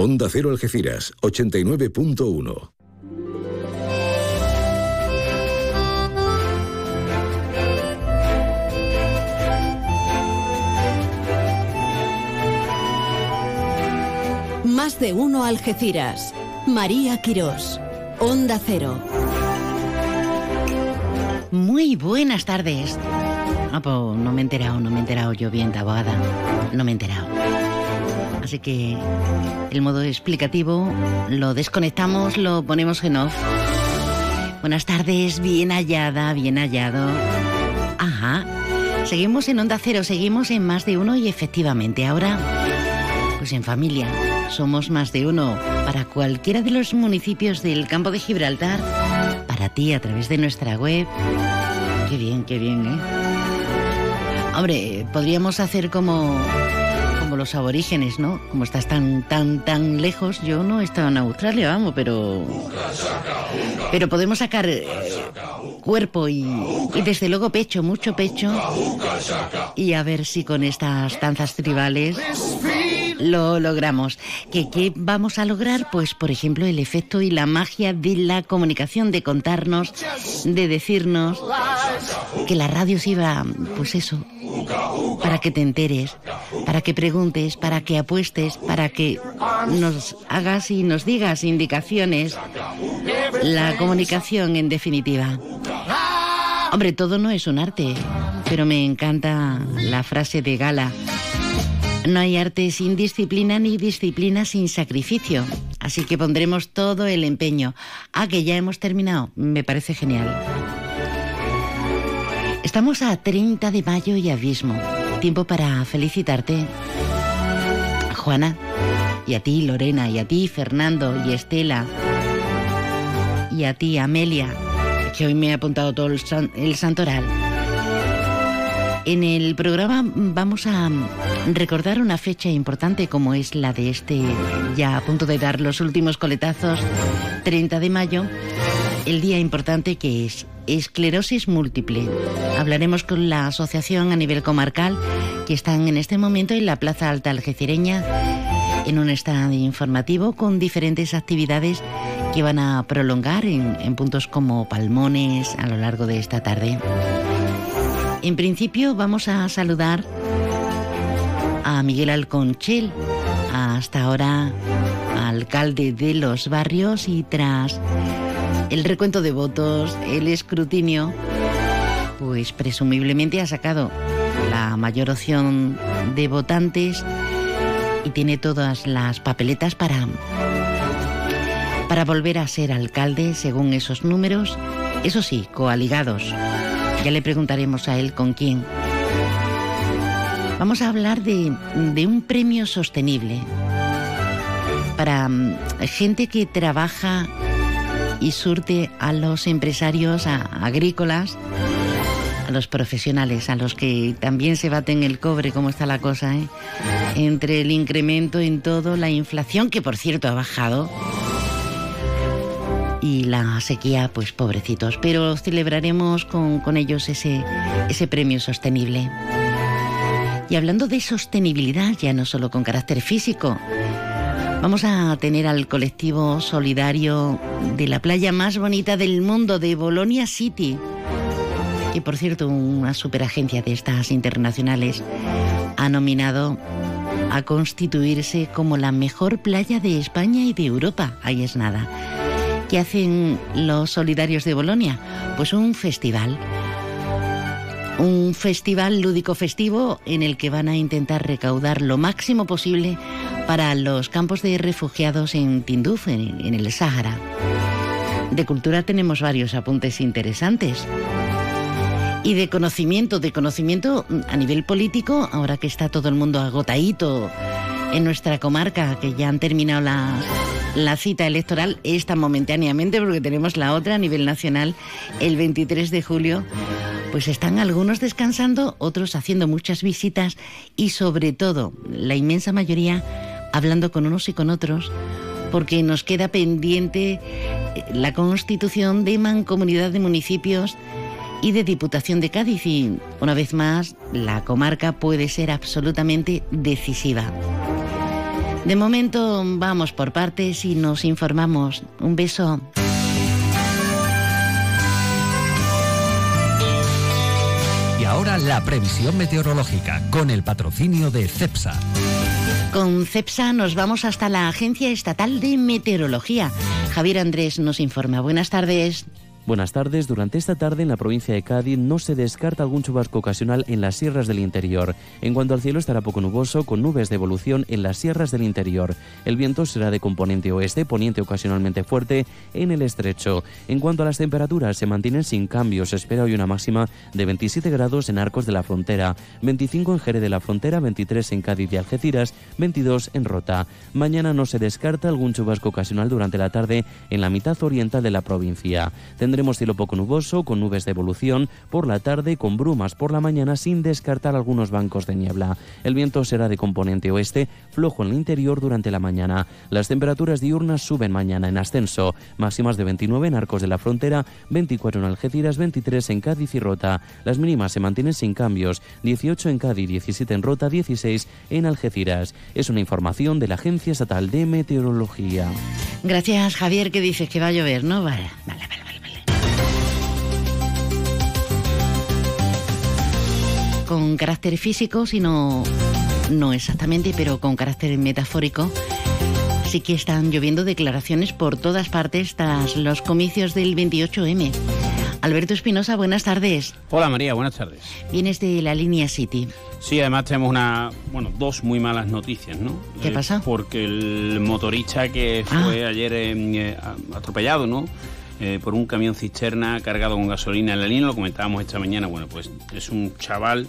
Onda Cero Algeciras, 89.1. Más de uno Algeciras. María Quirós. Onda Cero. Muy buenas tardes. Ah, pues no me he enterado, no me he enterado yo bien, abogada. No me he enterado. Así que el modo explicativo lo desconectamos, lo ponemos en off. Buenas tardes, bien hallada, bien hallado. Ajá. Seguimos en Onda Cero, seguimos en más de uno y efectivamente ahora, pues en familia, somos más de uno para cualquiera de los municipios del campo de Gibraltar, para ti a través de nuestra web. Qué bien, qué bien, ¿eh? Hombre, podríamos hacer como como los aborígenes, ¿no? Como estás tan tan tan lejos, yo no he estado en Australia, vamos, pero pero podemos sacar eh, cuerpo y, y desde luego pecho, mucho pecho y a ver si con estas danzas tribales lo logramos. ¿Qué, ¿Qué vamos a lograr? Pues, por ejemplo, el efecto y la magia de la comunicación, de contarnos, de decirnos que la radio sirva, pues eso, para que te enteres, para que preguntes, para que apuestes, para que nos hagas y nos digas indicaciones. La comunicación, en definitiva. Hombre, todo no es un arte, pero me encanta la frase de Gala. No hay arte sin disciplina ni disciplina sin sacrificio. Así que pondremos todo el empeño. Ah, que ya hemos terminado. Me parece genial. Estamos a 30 de mayo y abismo. Tiempo para felicitarte. Juana. Y a ti, Lorena. Y a ti, Fernando. Y Estela. Y a ti, Amelia. Que hoy me ha apuntado todo el santoral. En el programa vamos a recordar una fecha importante como es la de este, ya a punto de dar los últimos coletazos, 30 de mayo, el día importante que es esclerosis múltiple. Hablaremos con la asociación a nivel comarcal que están en este momento en la Plaza Alta Algecireña en un stand informativo con diferentes actividades que van a prolongar en, en puntos como Palmones a lo largo de esta tarde. En principio vamos a saludar a Miguel Alconchel, hasta ahora alcalde de los barrios y tras el recuento de votos, el escrutinio, pues presumiblemente ha sacado la mayor opción de votantes y tiene todas las papeletas para para volver a ser alcalde según esos números, eso sí, coaligados. Ya le preguntaremos a él con quién. Vamos a hablar de, de un premio sostenible para mm, gente que trabaja y surte a los empresarios a- agrícolas, a los profesionales, a los que también se baten el cobre, cómo está la cosa, ¿eh? entre el incremento en todo, la inflación, que por cierto ha bajado, y la sequía, pues pobrecitos. Pero celebraremos con, con ellos ese, ese premio sostenible. Y hablando de sostenibilidad, ya no solo con carácter físico, vamos a tener al colectivo solidario de la playa más bonita del mundo, de Bolonia City. Y por cierto, una superagencia de estas internacionales ha nominado a constituirse como la mejor playa de España y de Europa. Ahí es nada. ¿Qué hacen los solidarios de Bolonia? Pues un festival. Un festival lúdico festivo en el que van a intentar recaudar lo máximo posible para los campos de refugiados en Tinduf, en, el Sáhara. De cultura tenemos varios apuntes interesantes. Y de conocimiento, de conocimiento a nivel político, ahora que está todo el mundo agotadito en nuestra comarca, que ya han terminado las, la cita electoral, esta momentáneamente, porque tenemos la otra a nivel nacional el 23 de julio, pues están algunos descansando, otros haciendo muchas visitas y sobre todo, la inmensa mayoría, hablando con unos y con otros, porque nos queda pendiente eh, la constitución de mancomunidad de municipios y de Diputación de Cádiz y una vez más la comarca puede ser absolutamente decisiva. De momento vamos por partes y nos informamos. Un beso. Y ahora la previsión meteorológica con el patrocinio de CEPSA. Con CEPSA nos vamos hasta la Agencia Estatal de Meteorología. Javier Andrés nos informa. Buenas tardes. Buenas tardes. Durante esta tarde en la provincia de Cádiz no se descarta algún chubasco ocasional en las sierras del interior. En cuanto al cielo estará poco nuboso con nubes de evolución en las sierras del interior. El viento será de componente oeste, poniente ocasionalmente fuerte en el estrecho. En cuanto a las temperaturas se mantienen sin cambios. Espera hoy una máxima de 27 grados en Arcos de la Frontera, 25 en Jerez de la Frontera, 23 en Cádiz y Algeciras, 22 en Rota. Mañana no se descarta algún chubasco ocasional durante la tarde en la mitad oriental de la provincia. Tendremos cielo poco nuboso, con nubes de evolución, por la tarde con brumas por la mañana sin descartar algunos bancos de niebla. El viento será de componente oeste, flojo en el interior durante la mañana. Las temperaturas diurnas suben mañana en ascenso, máximas de 29 en Arcos de la Frontera, 24 en Algeciras, 23 en Cádiz y Rota. Las mínimas se mantienen sin cambios, 18 en Cádiz, 17 en Rota, 16 en Algeciras. Es una información de la Agencia Estatal de Meteorología. Gracias, Javier, que dices que va a llover, ¿no? Vale, vale, vale. vale. Con carácter físico, sino no exactamente, pero con carácter metafórico. Sí que están lloviendo declaraciones por todas partes tras los comicios del 28M. Alberto Espinosa, buenas tardes. Hola María, buenas tardes. Vienes de la línea City. Sí, además tenemos una, bueno, dos muy malas noticias, ¿no? ¿Qué Eh, pasa? Porque el motorista que Ah. fue ayer eh, eh, atropellado, ¿no? Eh, por un camión cisterna cargado con gasolina en la línea, lo comentábamos esta mañana, bueno, pues es un chaval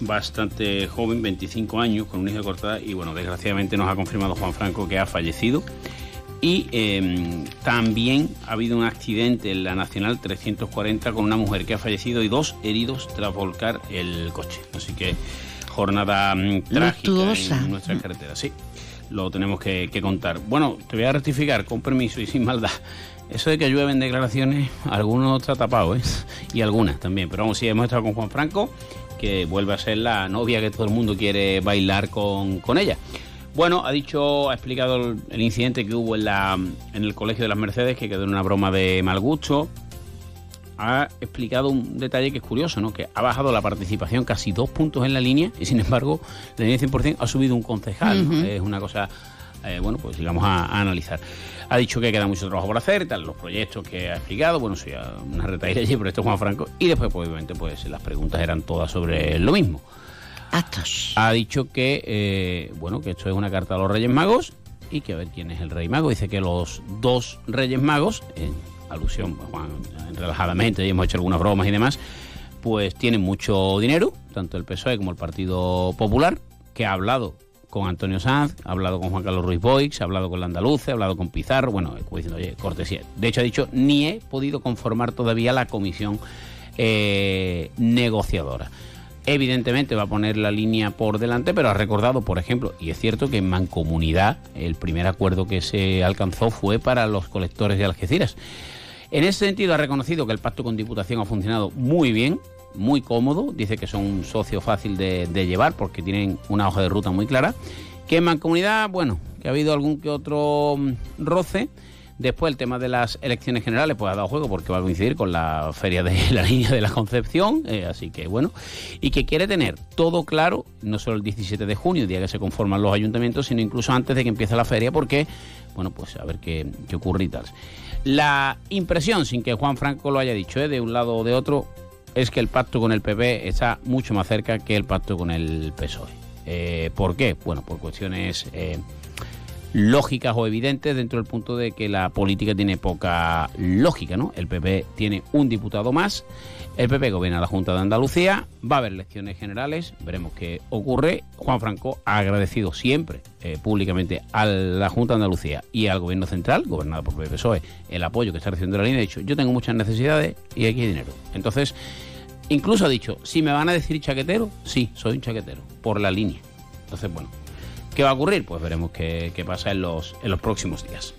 bastante joven, 25 años, con una hija cortada, y bueno, desgraciadamente nos ha confirmado Juan Franco que ha fallecido. Y eh, también ha habido un accidente en la Nacional 340 con una mujer que ha fallecido y dos heridos tras volcar el coche. Así que jornada mm, trágica en nuestras carreteras. Sí, lo tenemos que, que contar. Bueno, te voy a rectificar con permiso y sin maldad. Eso de que llueven declaraciones, algunos está tapado, ¿eh? Y algunas también. Pero vamos, sí, hemos estado con Juan Franco, que vuelve a ser la novia que todo el mundo quiere bailar con, con ella. Bueno, ha dicho, ha explicado el, el incidente que hubo en, la, en el Colegio de las Mercedes, que quedó en una broma de mal gusto. Ha explicado un detalle que es curioso, ¿no? Que ha bajado la participación casi dos puntos en la línea y sin embargo la línea 100% ha subido un concejal. ¿no? Es una cosa, eh, bueno, pues digamos a, a analizar. Ha dicho que queda mucho trabajo por hacer, tal, los proyectos que ha explicado, bueno, sí, una retaíla allí, pero esto es Juan Franco. Y después, pues, obviamente, pues las preguntas eran todas sobre lo mismo Actos. ha dicho que eh, bueno que esto es una carta a los Reyes Magos y que a ver quién es el Rey Mago. Dice que los dos Reyes Magos, en alusión pues, Juan, relajadamente, y hemos hecho algunas bromas y demás, pues tienen mucho dinero, tanto el PSOE como el Partido Popular, que ha hablado con Antonio Sanz, ha hablado con Juan Carlos Ruiz Boix, ha hablado con la Andaluce, ha hablado con Pizarro, bueno, como diciendo, oye, cortesía. De hecho, ha dicho, ni he podido conformar todavía la comisión eh, negociadora. Evidentemente va a poner la línea por delante, pero ha recordado, por ejemplo, y es cierto que en Mancomunidad el primer acuerdo que se alcanzó fue para los colectores de Algeciras. En ese sentido ha reconocido que el pacto con Diputación ha funcionado muy bien, muy cómodo, dice que son un socio fácil de, llevar porque tienen una hoja de ruta muy clara, que en Mancomunidad, bueno, que ha habido algún que otro mm, roce, Después el tema de las elecciones generales pues ha dado juego porque va a coincidir con la feria de la línea de la Concepción, eh, así que bueno, y que quiere tener todo claro, no solo el 17 de junio, día que se conforman los ayuntamientos, sino incluso antes de que empiece la feria, porque, bueno, pues a ver qué, qué ocurre y tal. La impresión, sin que Juan Franco lo haya dicho, eh, de un lado o de otro, es que el pacto con el PP está mucho más cerca que el pacto con el PSOE. Eh, ¿Por qué? Bueno, por cuestiones eh, lógicas o evidentes dentro del punto de que la política tiene poca lógica, ¿no? El PP tiene un diputado más, el PP gobierna la Junta de Andalucía, va a haber elecciones generales, veremos qué ocurre. Juan Franco ha agradecido siempre eh, públicamente a la Junta de Andalucía y al gobierno central, gobernado por el PSOE, el apoyo que está recibiendo la línea. Ha dicho, yo tengo muchas necesidades y aquí hay dinero. Entonces, incluso ha dicho, si me van a decir chaquetero, sí, soy un chaquetero, por la línea. Entonces, bueno, ¿qué va a ocurrir? Pues veremos qué, pasa en los, en los próximos días.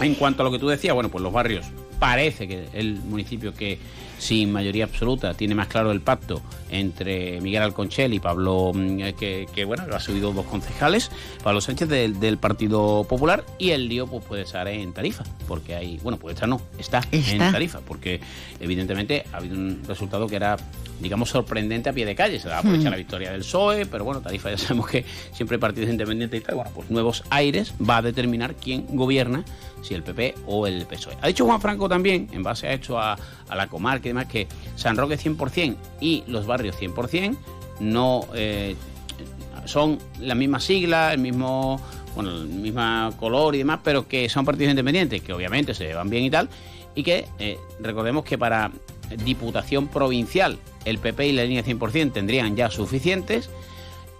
En cuanto a lo que tú decías, bueno, pues los barrios parece que el municipio que sin mayoría absoluta, tiene más claro el pacto entre Miguel Alconchel y Pablo, mm, que, que, bueno, ha subido dos concejales, Pablo Sánchez del, Partido Popular, y el lío pues, puede estar en Tarifa, porque hay, bueno, puede estar no, está, en Tarifa, porque evidentemente ha habido un resultado que era, digamos, sorprendente a pie de calle, se da aprovechar mm. la victoria del PSOE, pero bueno, Tarifa ya sabemos que siempre hay partidos independientes y tal, bueno, pues nuevos aires va a determinar quién gobierna si el PP o el PSOE. Ha dicho Juan Franco también, en base a esto, a, la comarca y demás, que San Roque 100% y los barrios 100% no eh, son la misma sigla, el mismo, bueno, el mismo color y demás, pero que son partidos independientes, que obviamente se llevan bien y tal, y que eh, recordemos que para Diputación Provincial el PP y la línea 100% tendrían ya suficientes.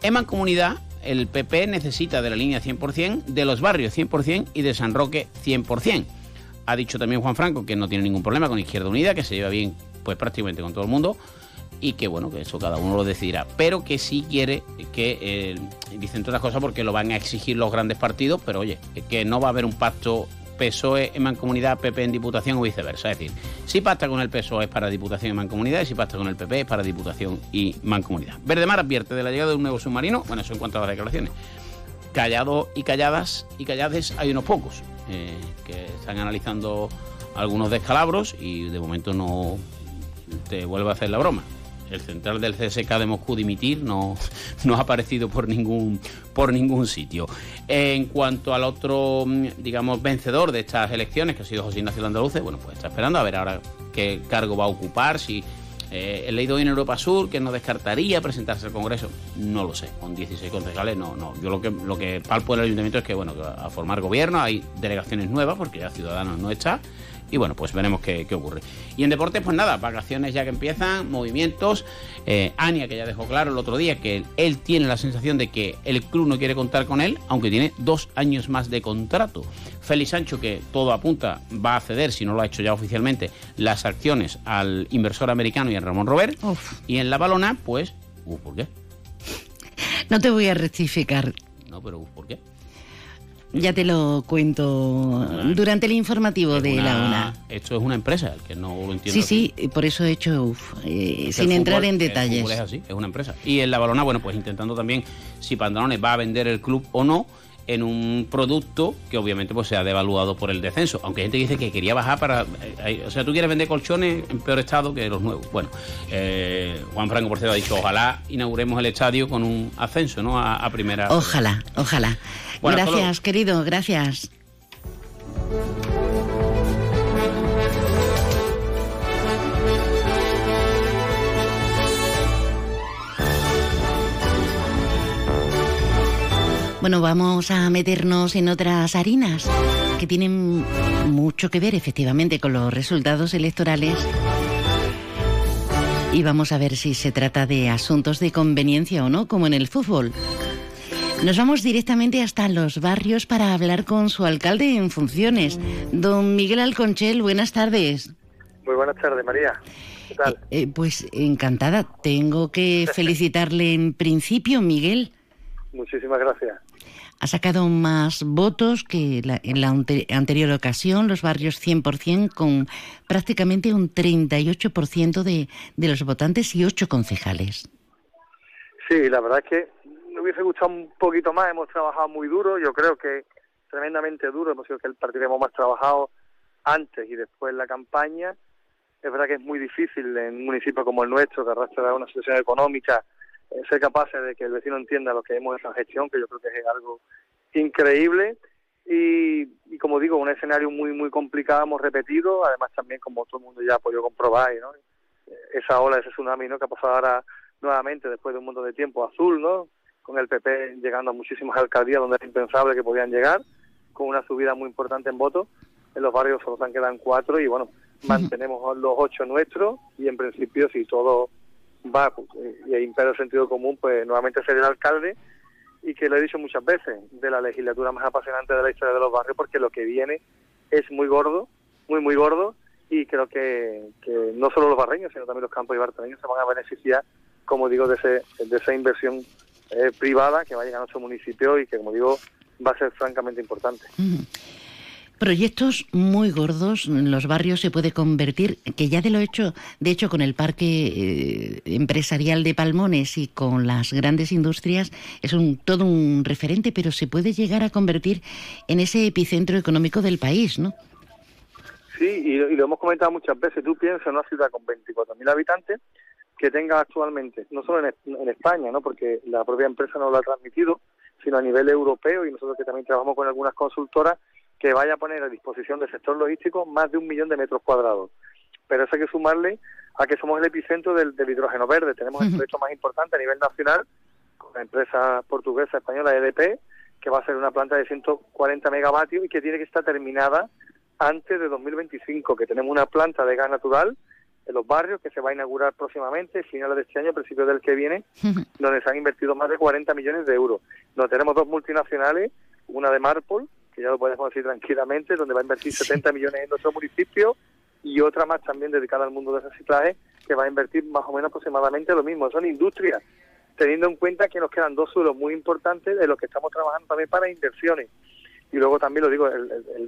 En Mancomunidad el PP necesita de la línea 100%, de los barrios 100% y de San Roque 100%. Ha dicho también Juan Franco que no tiene ningún problema con Izquierda Unida, que se lleva bien pues prácticamente con todo el mundo y que bueno, que eso cada uno lo decidirá, pero que sí quiere que, eh, dicen todas las cosas porque lo van a exigir los grandes partidos, pero oye, que no va a haber un pacto PSOE en mancomunidad, PP en diputación o viceversa. Es decir, si pacta con el PSOE es para diputación y mancomunidad y si pacta con el PP es para diputación y mancomunidad. Verdemar advierte de la llegada de un nuevo submarino, bueno, eso en cuanto a las declaraciones. Callado y calladas y callades hay unos pocos eh, que están analizando algunos descalabros y de momento no te vuelve a hacer la broma el central del CSK de Moscú dimitir no, no ha aparecido por ningún, por ningún sitio. En cuanto al otro, mm, digamos, vencedor de estas elecciones, que ha sido José Ignacio Landaluce, bueno, pues está esperando a ver ahora qué cargo va a ocupar, si eh, he leído en Europa Sur que no descartaría presentarse al Congreso. No lo sé, con 16 concejales no, no. Yo lo que, lo que palpo del ayuntamiento es que, bueno, que a formar gobierno, hay delegaciones nuevas, porque ya Ciudadanos no está, y bueno, pues veremos qué, ocurre. Y en deportes, pues nada, vacaciones ya que empiezan, movimientos. Eh, Ania, que ya dejó claro el otro día que él tiene la sensación de que el club no quiere contar con él, aunque tiene dos años más de contrato. Félix Sancho, que todo apunta, va a ceder, si no lo ha hecho ya oficialmente, las acciones al inversor americano y a Ramón Robert. Y en la balona, pues, uh, ¿por qué? No te voy a rectificar. No, pero uh, ¿por qué? Ya te lo cuento durante el informativo de la UNA. Esto es una empresa, el que no lo entiende. Sí, sí, por eso he hecho eh, sin entrar en detalles. es así, es una empresa. Y en la balona, bueno, pues intentando también si Pantalones va a vender el club o no en un producto que obviamente pues se ha devaluado por el descenso. Aunque hay gente que dice que quería bajar para... Eh, o sea, tú quieres vender colchones en peor estado que los nuevos. Bueno, eh, Juan Franco, por cierto, ha dicho, ojalá inauguremos el estadio con un ascenso, ¿no? A, primera... Ojalá, ojalá. Gracias, querido, gracias. Bueno, vamos a meternos en otras harinas que tienen mucho que ver efectivamente con los resultados electorales. Y vamos a ver si se trata de asuntos de conveniencia o no, como en el fútbol. Nos vamos directamente hasta los barrios para hablar con su alcalde en funciones, don Miguel Alconchel. Buenas tardes. Muy buenas tardes, María. ¿Qué tal? Eh, eh, pues encantada. Tengo que felicitarle en principio, Miguel. Muchísimas gracias ha sacado más votos que en la anterior ocasión, los barrios 100%, con prácticamente un 38% de, de los votantes y ocho concejales. Sí, la verdad es que me hubiese gustado un poquito más, hemos trabajado muy duro, yo creo que tremendamente duro, hemos sido que el partido hemos más trabajado antes y después en la campaña. Es verdad que es muy difícil en un municipio como el nuestro, que arrastra una situación económica, eh, ser capaces de que el vecino entienda lo que hemos hecho en gestión, que yo creo que es algo increíble. Y, como digo, un escenario muy, muy complicado hemos repetido, además también como todo el mundo ya ha podido comprobar, ¿no? esa ola, ese tsunami ¿no? que ha pasado ahora nuevamente después de un montón de tiempo azul, ¿no? Con el PP llegando a muchísimas alcaldías donde era impensable que podían llegar, con una subida muy importante en votos. En los barrios solo han quedan cuatro y bueno, mantenemos los ocho nuestros y en principio si todo va pues, y impera el sentido común, pues nuevamente ser el alcalde y que lo he dicho muchas veces, de la legislatura más apasionante de la historia de los barrios, porque lo que viene es muy gordo, muy, muy gordo, y creo que, que no solo los barreños, sino también los campos y barreños se van a beneficiar, como digo, de, ese, de esa inversión eh, privada que va a llegar a nuestro municipio y que, como digo, va a ser francamente importante. Proyectos muy gordos, los barrios se puede convertir, que ya de lo hecho, de hecho con el parque eh, empresarial de Palmones y con las grandes industrias, es un todo un referente, pero se puede llegar a convertir en ese epicentro económico del país, ¿no? Sí, y, lo hemos comentado muchas veces. Tú piensas en una ciudad con 24.000 habitantes que tenga actualmente, no solo en, en, España, ¿no? porque la propia empresa nos lo ha transmitido, sino a nivel europeo y nosotros que también trabajamos con algunas consultoras, que vaya a poner a disposición del sector logístico más de un millón de metros cuadrados. Pero eso hay que sumarle a que somos el epicentro del, hidrógeno verde. Tenemos el proyecto más importante a nivel nacional con la empresa portuguesa española EDP, que va a ser una planta de 140 megavatios y que tiene que estar terminada antes de 2025, que tenemos una planta de gas natural en los barrios que se va a inaugurar próximamente, finales de este año, principios del que viene, donde se han invertido más de 40 millones de euros. Donde tenemos dos multinacionales, una de Marpol, que ya lo podemos decir tranquilamente, donde va a invertir 70 millones en nuestro municipio, y otra más también dedicada al mundo del reciclaje, que va a invertir más o menos aproximadamente lo mismo. Son industrias, teniendo en cuenta que nos quedan dos suelos muy importantes de los que estamos trabajando también para inversiones. Y luego también lo digo,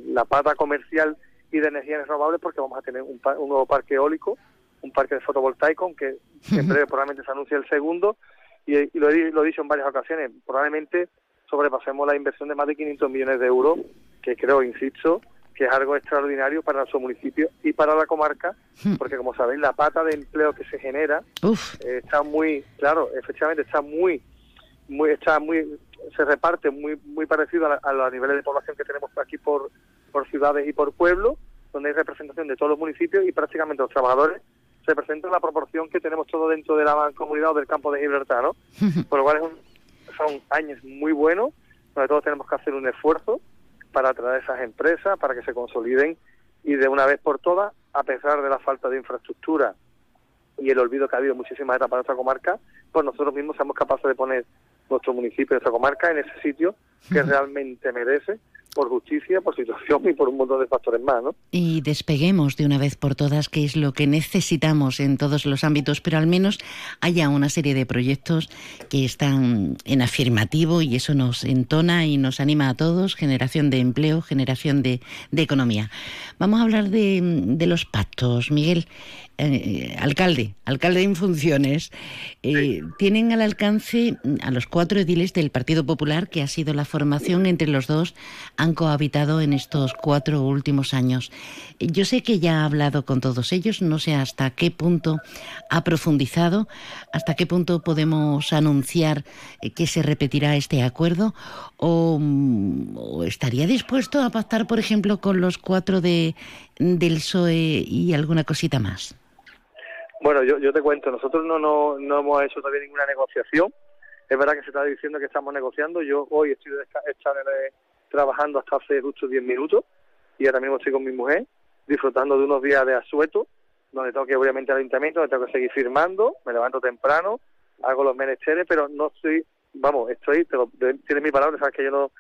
la pata comercial y de energías renovables porque vamos a tener un, nuevo parque eólico, un parque de fotovoltaico, aunque en breve probablemente se anuncie el segundo, y, lo, he, lo he dicho en varias ocasiones, probablemente sobrepasemos la inversión de más de 500 millones de euros, que creo, insisto, que es algo extraordinario para nuestro municipio y para la comarca, hmm. porque como sabéis, la pata de empleo que se genera eh, está muy, claro, efectivamente está muy, muy, está muy, se reparte muy, muy parecido a, los niveles de población que tenemos aquí por, por ciudades y por pueblos, donde hay representación de todos los municipios y prácticamente los trabajadores se presentan la proporción que tenemos todo dentro de la comunidad o del campo de Gibraltar, ¿no? Por lo cual es un, son años muy buenos, donde todos tenemos que hacer un esfuerzo para atraer esas empresas, para que se consoliden y de una vez por todas, a pesar de la falta de infraestructura y el olvido que ha habido muchísimas etapas en nuestra comarca, pues nosotros mismos somos capaces de poner nuestro municipio, nuestra comarca en ese sitio que realmente merece por justicia, por situación y por un montón de factores más, ¿no? Y despeguemos de una vez por todas, que es lo que necesitamos en todos los ámbitos, pero al menos haya una serie de proyectos que están en afirmativo y eso nos entona y nos anima a todos, generación de empleo, generación de, de economía. Vamos a hablar de, de los pactos, Miguel. Eh, alcalde, alcalde en funciones, eh, tienen al alcance a los cuatro ediles del Partido Popular, que ha sido la formación entre los dos, han cohabitado en estos cuatro últimos años. Yo sé que ya ha hablado con todos ellos, no sé hasta qué punto ha profundizado, hasta qué punto podemos anunciar eh, que se repetirá este acuerdo o, o estaría dispuesto a pactar, por ejemplo, con los cuatro de, del PSOE y alguna cosita más. Bueno, yo, yo te cuento, nosotros no, no, no hemos hecho todavía ninguna negociación. Es verdad que se está diciendo que estamos negociando. Yo hoy estoy trabajando hasta hace justo 10 minutos y ahora mismo estoy con mi mujer disfrutando de unos días de asueto, donde tengo que obviamente al ayuntamiento, donde tengo que seguir firmando, me levanto temprano, hago los menesteres, pero no estoy, vamos, estoy, tienes mi palabra, sabes que yo no,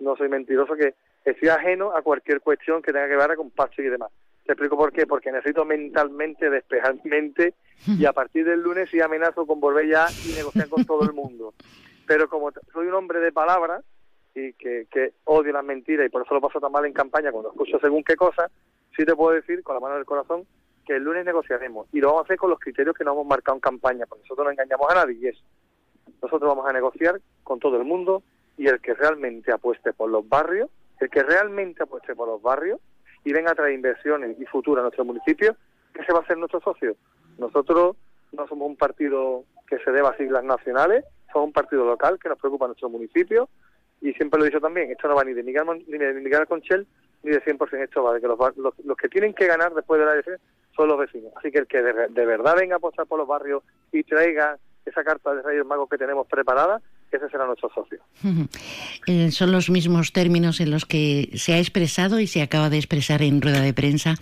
no soy mentiroso, que estoy ajeno a cualquier cuestión que tenga que ver con paso y demás. Te explico por qué, porque necesito mentalmente despejar mente y a partir del lunes sí amenazo con volver ya y negociar con todo el mundo. Pero como soy un hombre de palabras y que, que odio las mentiras y por eso lo paso tan mal en campaña cuando escucho según qué cosa, sí te puedo decir con la mano del corazón que el lunes negociaremos y lo vamos a hacer con los criterios que nos hemos marcado en campaña, porque nosotros no engañamos a nadie y es, nosotros vamos a negociar con todo el mundo y el que realmente apueste por los barrios, el que realmente apueste por los barrios, y venga a traer inversiones y futuro a nuestro municipio, ¿qué se va a hacer nuestro socio? Nosotros no somos un partido que se deba a siglas nacionales, somos un partido local que nos preocupa a nuestro municipio y siempre lo he dicho también, esto no va ni de Miguel, ni de Miguel Conchel ni de 100% esto va de que los, los, que tienen que ganar después de la elección son los vecinos. Así que el que de, de verdad venga a apostar por los barrios y traiga esa carta de Reyes Magos que tenemos preparada, ese será nuestro socio. Eh, son los mismos términos en los que se ha expresado y se acaba de expresar en rueda de prensa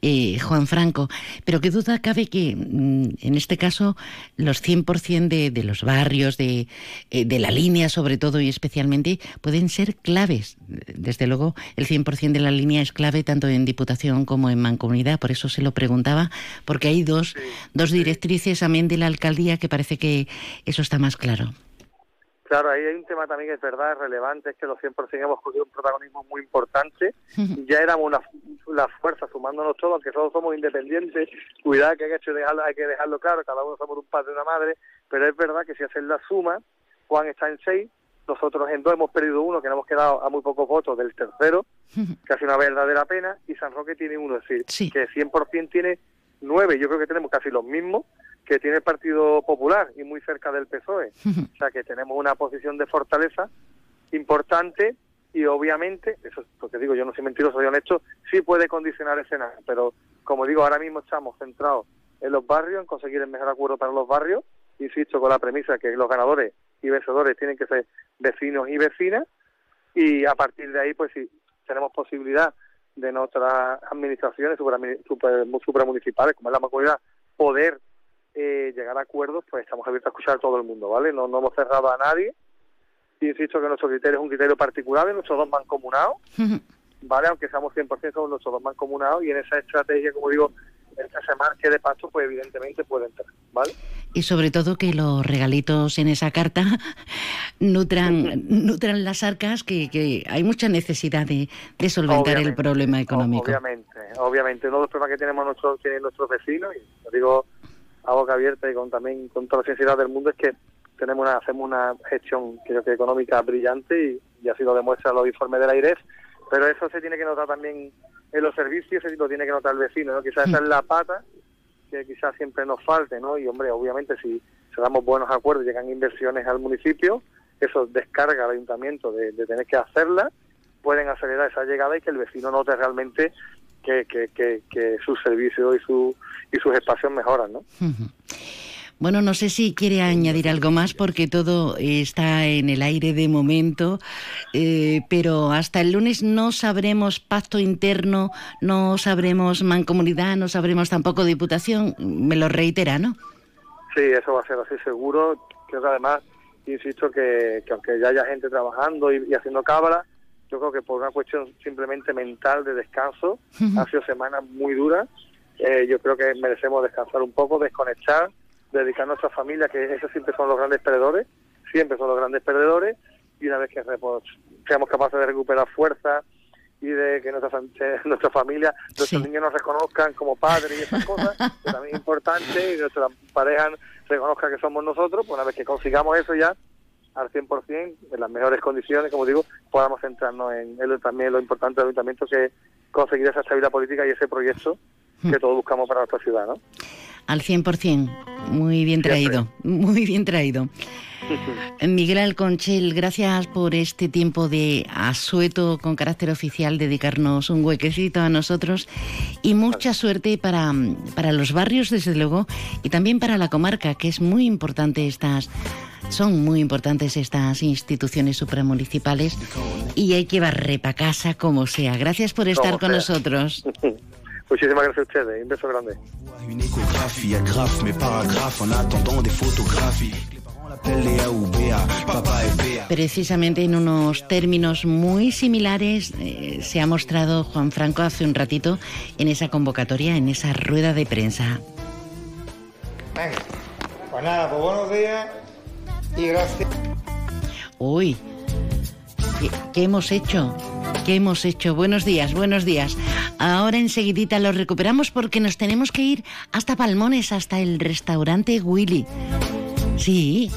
eh, Juan Franco. Pero qué duda cabe que mm, en este caso los 100% de, de los barrios, de, eh, de la línea sobre todo y especialmente, pueden ser claves. Desde luego el 100% de la línea es clave tanto en Diputación como en Mancomunidad. Por eso se lo preguntaba, porque hay dos, dos directrices, amén de la alcaldía, que parece que eso está más claro. Claro, ahí hay un tema también que es verdad, relevante, es que los 100% hemos cogido un protagonismo muy importante. ya éramos una, la fuerza sumándonos todos, aunque todos somos independientes. Cuidado que hay que, dejarlo, hay que dejarlo claro, cada uno somos un padre y una madre, pero es verdad que si hacen la suma, Juan está en seis, nosotros en dos hemos perdido uno, que nos hemos quedado a muy pocos votos del tercero, que hace una verdadera pena, y San Roque tiene uno, es decir, que 100% tiene nueve, yo creo que tenemos casi los mismos, que tiene el Partido Popular y muy cerca del PSOE. o sea que tenemos una posición de fortaleza importante y obviamente, eso porque digo, yo no soy mentiroso, soy honesto, sí puede condicionar el Senado, pero como digo, ahora mismo estamos centrados en los barrios, en conseguir el mejor acuerdo para los barrios, insisto con la premisa que los ganadores y vencedores tienen que ser vecinos y vecinas, y a partir de ahí, pues sí, tenemos posibilidad de nuestras administraciones supramunicipales, como es la comunidad, poder eh, llegar a acuerdos, pues estamos abiertos a escuchar a todo el mundo, ¿vale? No, no hemos cerrado a nadie. insisto que nuestro criterio es un criterio particular de nuestros dos mancomunados, ¿vale? Aunque seamos 100% somos nuestros dos mancomunados y en esa estrategia, como digo, el que se marque de paso, pues evidentemente puede entrar, ¿vale? Y sobre todo que los regalitos en esa carta nutran, nutran las arcas, que, que hay mucha necesidad de, de solventar el problema económico. Obviamente, obviamente. Uno de los problemas que tenemos nuestros, tienen nuestros vecinos, y lo digo a boca abierta y con también con toda la sinceridad del mundo es que tenemos una, hacemos una gestión creo que económica brillante y, así lo demuestra los informes de la pero eso se tiene que notar también en los servicios, eso lo tiene que notar el vecino, ¿no? quizás esa es la pata que quizás siempre nos falte, ¿no? Y hombre, obviamente si, se damos buenos acuerdos, llegan inversiones al municipio, eso descarga al ayuntamiento de, de tener que hacerla, pueden acelerar esa llegada y que el vecino note realmente que, que, que, que sus servicios y, su, y sus espacios mejoran, ¿no? Bueno, no sé si quiere añadir algo más porque todo está en el aire de momento, eh, pero hasta el lunes no sabremos pacto interno, no sabremos mancomunidad, no sabremos tampoco diputación. Me lo reitera, ¿no? Sí, eso va a ser así seguro. Creo que además, insisto, que, aunque ya haya gente trabajando y, y haciendo cábala, yo creo que por una cuestión simplemente mental de descanso, ha sido semanas muy duras. Eh, yo creo que merecemos descansar un poco, desconectar, dedicar a nuestra familia, que esos siempre son los grandes perdedores, siempre son los grandes perdedores, y una vez que pues, seamos capaces de recuperar fuerza y de que nuestra, nuestra familia, nuestros niños nos reconozcan como padres y esas cosas, que también es importante, y nuestra pareja reconozca que somos nosotros, pues una vez que consigamos eso ya, al 100%, en las mejores condiciones, como digo, podamos centrarnos en, él también lo importante del ayuntamiento que es conseguir esa estabilidad política y ese proyecto que todos buscamos para nuestra ciudad, ¿no? Al 100%, muy bien traído, muy bien traído. Miguel Alconchel, gracias por este tiempo de asueto con carácter oficial, dedicarnos un huequecito a nosotros y mucha suerte para, para los barrios, desde luego, y también para la comarca, que es muy importante estas son muy importantes estas instituciones supramunicipales y hay que barrer para casa como sea. Gracias por estar con nosotros. Muchísimas gracias a ustedes. Un beso grande. Precisamente en unos términos muy similares eh, se ha mostrado Juan Franco hace un ratito en esa convocatoria, en esa rueda de prensa. Venga, pues nada, pues buenos días y gracias. Uy, ¿qué, hemos hecho? ¿Qué hemos hecho? Buenos días, buenos días. Ahora enseguidita lo recuperamos porque nos tenemos que ir hasta Palmones, hasta el restaurante Willy. Sí,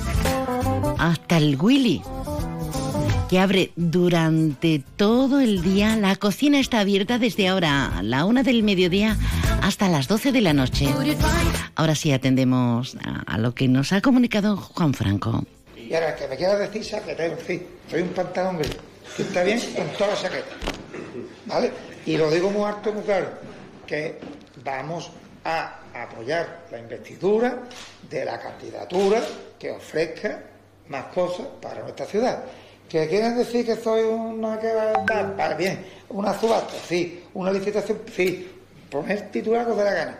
hasta el Willy que abre durante todo el día. La cocina está abierta desde ahora, la una del mediodía, hasta las 12 de la noche. Ahora sí atendemos a, lo que nos ha comunicado Juan Franco. Y ahora que me quiera decir saqueta, en fin, soy un pantalón que está bien con toda la saqueta. ¿Vale? Y lo digo muy alto, muy claro, que vamos a apoyar la investidura de la candidatura que ofrezca más cosas para nuestra ciudad. ¿Que quieren decir que soy una que va a dar? Para bien, una subasta, sí, una licitación, sí, poner titular de la gana.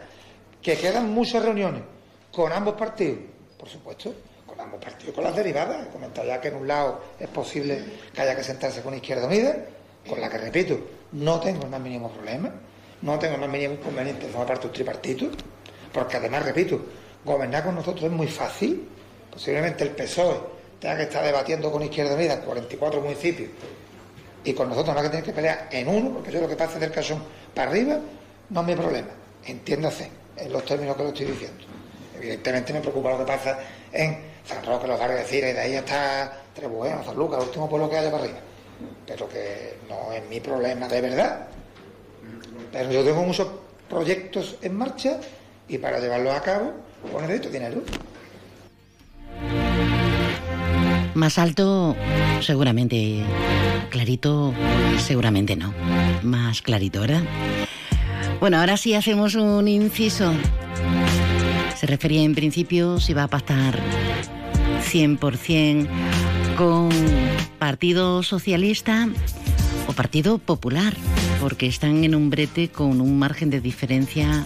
Que quedan muchas reuniones con ambos partidos, por supuesto, con ambos partidos, con las derivadas. He comentado ya que en un lado es posible que haya que sentarse con Izquierda Unida, con la que, repito, no tengo el más mínimo problema, no tengo el más mínimo inconveniente de formar parte de un tripartito, porque además, repito, gobernar con nosotros es muy fácil. Posiblemente el PSOE tenga que estar debatiendo con Izquierda Unida en 44 municipios y con nosotros no que tener que pelear en uno, porque yo lo que pasa del casón para arriba no es mi problema, entiéndase, en los términos que lo estoy diciendo. Evidentemente me preocupa lo que pasa en San Roque, los barrios de Cira y de ahí hasta Trebueno, San Lucas, el último pueblo que haya para arriba. Pero que no es mi problema de verdad. Pero yo tengo muchos proyectos en marcha y para llevarlos a cabo, pues necesito dinero. Más alto, seguramente. Clarito, seguramente no. Más clarito, ¿verdad? Bueno, ahora sí hacemos un inciso. Se refería en principio si va a pactar 100% con Partido Socialista o Partido Popular, porque están en un brete con un margen de diferencia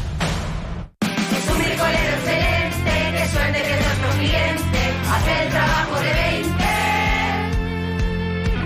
Trabajo de 20.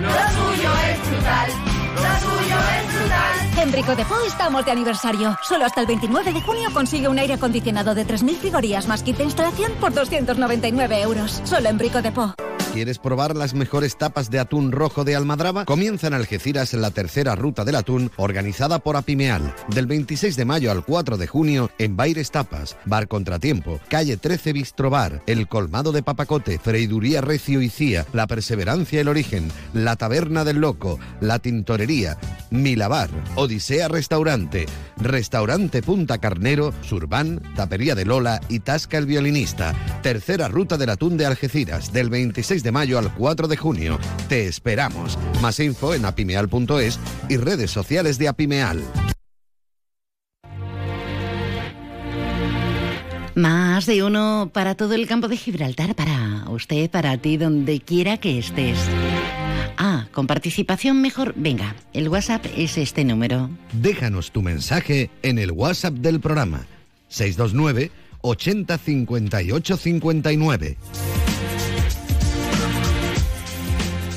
Lo suyo es brutal, lo suyo es brutal. En Brico de Po estamos de aniversario. Solo hasta el 29 de junio consigue un aire acondicionado de 3.000 frigorías más kit de instalación por 299 euros. Solo en Brico de Po. ¿Quieres probar las mejores tapas de atún rojo de Almadraba? Comienza en Algeciras la tercera ruta del atún organizada por Apimeal. Del 26 de mayo al 4 de junio en Baires Tapas, Bar Contratiempo, Calle 13 Bistrobar, El Colmado de Papacote, Freiduría Recio y Cía, La Perseverancia El Origen, La Taberna del Loco, La Tintorería, Milabar, Odisea Restaurante, Restaurante Punta Carnero, Surban, Tapería de Lola y Tasca el Violinista. Tercera ruta del atún de Algeciras, del 26 de mayo al 4 de junio. Te esperamos. Más info en apimeal.es y redes sociales de Apimeal. Más de uno para todo el campo de Gibraltar, para usted, para ti, donde quiera que estés. Ah, con participación mejor. Venga, el WhatsApp es este número. Déjanos tu mensaje en el WhatsApp del programa 629 80 58 59.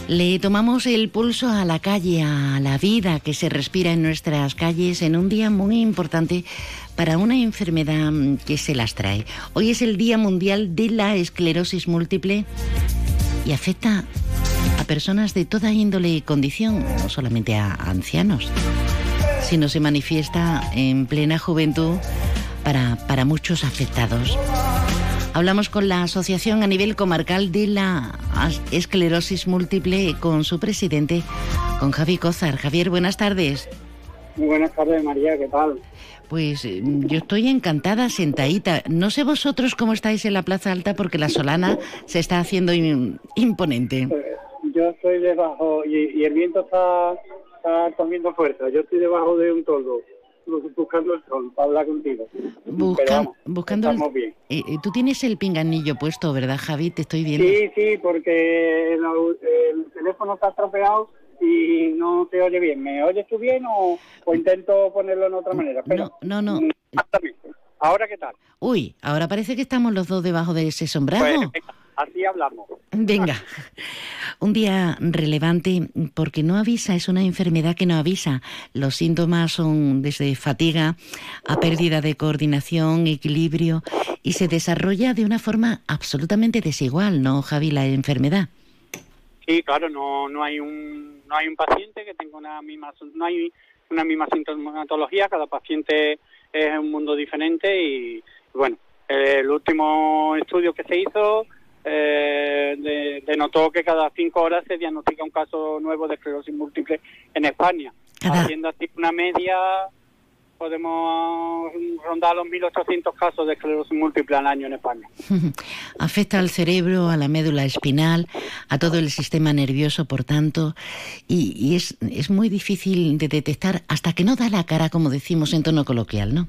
Le tomamos el pulso a la calle, a la vida que se respira en nuestras calles en un día muy importante para una enfermedad mm, que se las trae. Hoy es el Día Mundial de la Esclerosis Múltiple y afecta a personas de toda índole y condición, no solamente a ancianos, sino se manifiesta en plena juventud para, para muchos afectados. Hablamos con la Asociación a nivel comarcal de la esclerosis múltiple con su presidente, con Javi Cozar. Javier, buenas tardes. Buenas tardes, María, ¿qué tal? Pues eh, yo estoy encantada, sentadita. No sé vosotros cómo estáis en la Plaza Alta porque la Solana se está haciendo im- imponente. Eh, Yo estoy debajo y, y el viento está, está cogiendo fuerza. Yo estoy debajo de un toldo buscando el sol para hablar contigo. Busca- Pero vamos, buscando el, estamos bien. Eh, eh, tú tienes el pinganillo puesto, ¿verdad, Javi? Te estoy viendo. Sí, sí, porque el, el teléfono está estropeado y no se oye bien. ¿Me oyes tú bien o, o intento ponerlo en otra manera? Pero, No, no. Exactamente. ¿Ahora qué tal? Uy, ahora parece que estamos los dos debajo de ese sombrado. Pues, así hablamos. Venga, un día relevante porque no avisa, es una enfermedad que no avisa. Los síntomas son desde fatiga a pérdida de coordinación, equilibrio y se desarrolla de una forma absolutamente desigual, ¿no, Javi, la enfermedad? Sí, claro, no, no hay un no hay un paciente que tenga una misma no hay una misma sintomatología, cada paciente es un mundo diferente y bueno, el último estudio que se hizo eh, de- denotó que cada cinco horas se diagnostica un caso nuevo de esclerosis múltiple en España. Haciendo así una media, podemos rondar los 1.800 casos de esclerosis múltiple al año en España. Afecta al cerebro, a la médula espinal, a todo el sistema nervioso, por tanto, y, y es, es muy difícil de detectar hasta que no da la cara, como decimos en tono coloquial, ¿no?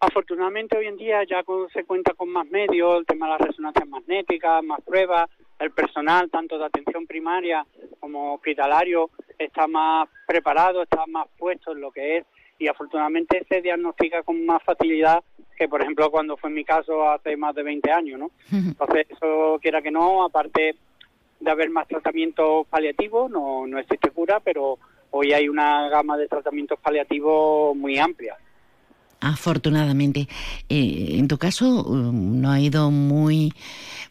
Afortunadamente hoy en día ya se cuenta con más medios, el tema de las resonancias magnéticas, más pruebas, el personal, tanto de atención primaria como hospitalario, está más preparado, está más puesto en lo que es y afortunadamente se diagnostica con más facilidad que, por ejemplo, cuando fue en mi caso hace más de 20 años, ¿no? Entonces, eso quiera que no, aparte de haber más tratamientos paliativos, no, no existe cura, pero hoy hay una gama de tratamientos paliativos muy amplia. Afortunadamente. Eh, en tu caso, um, no ha ido muy,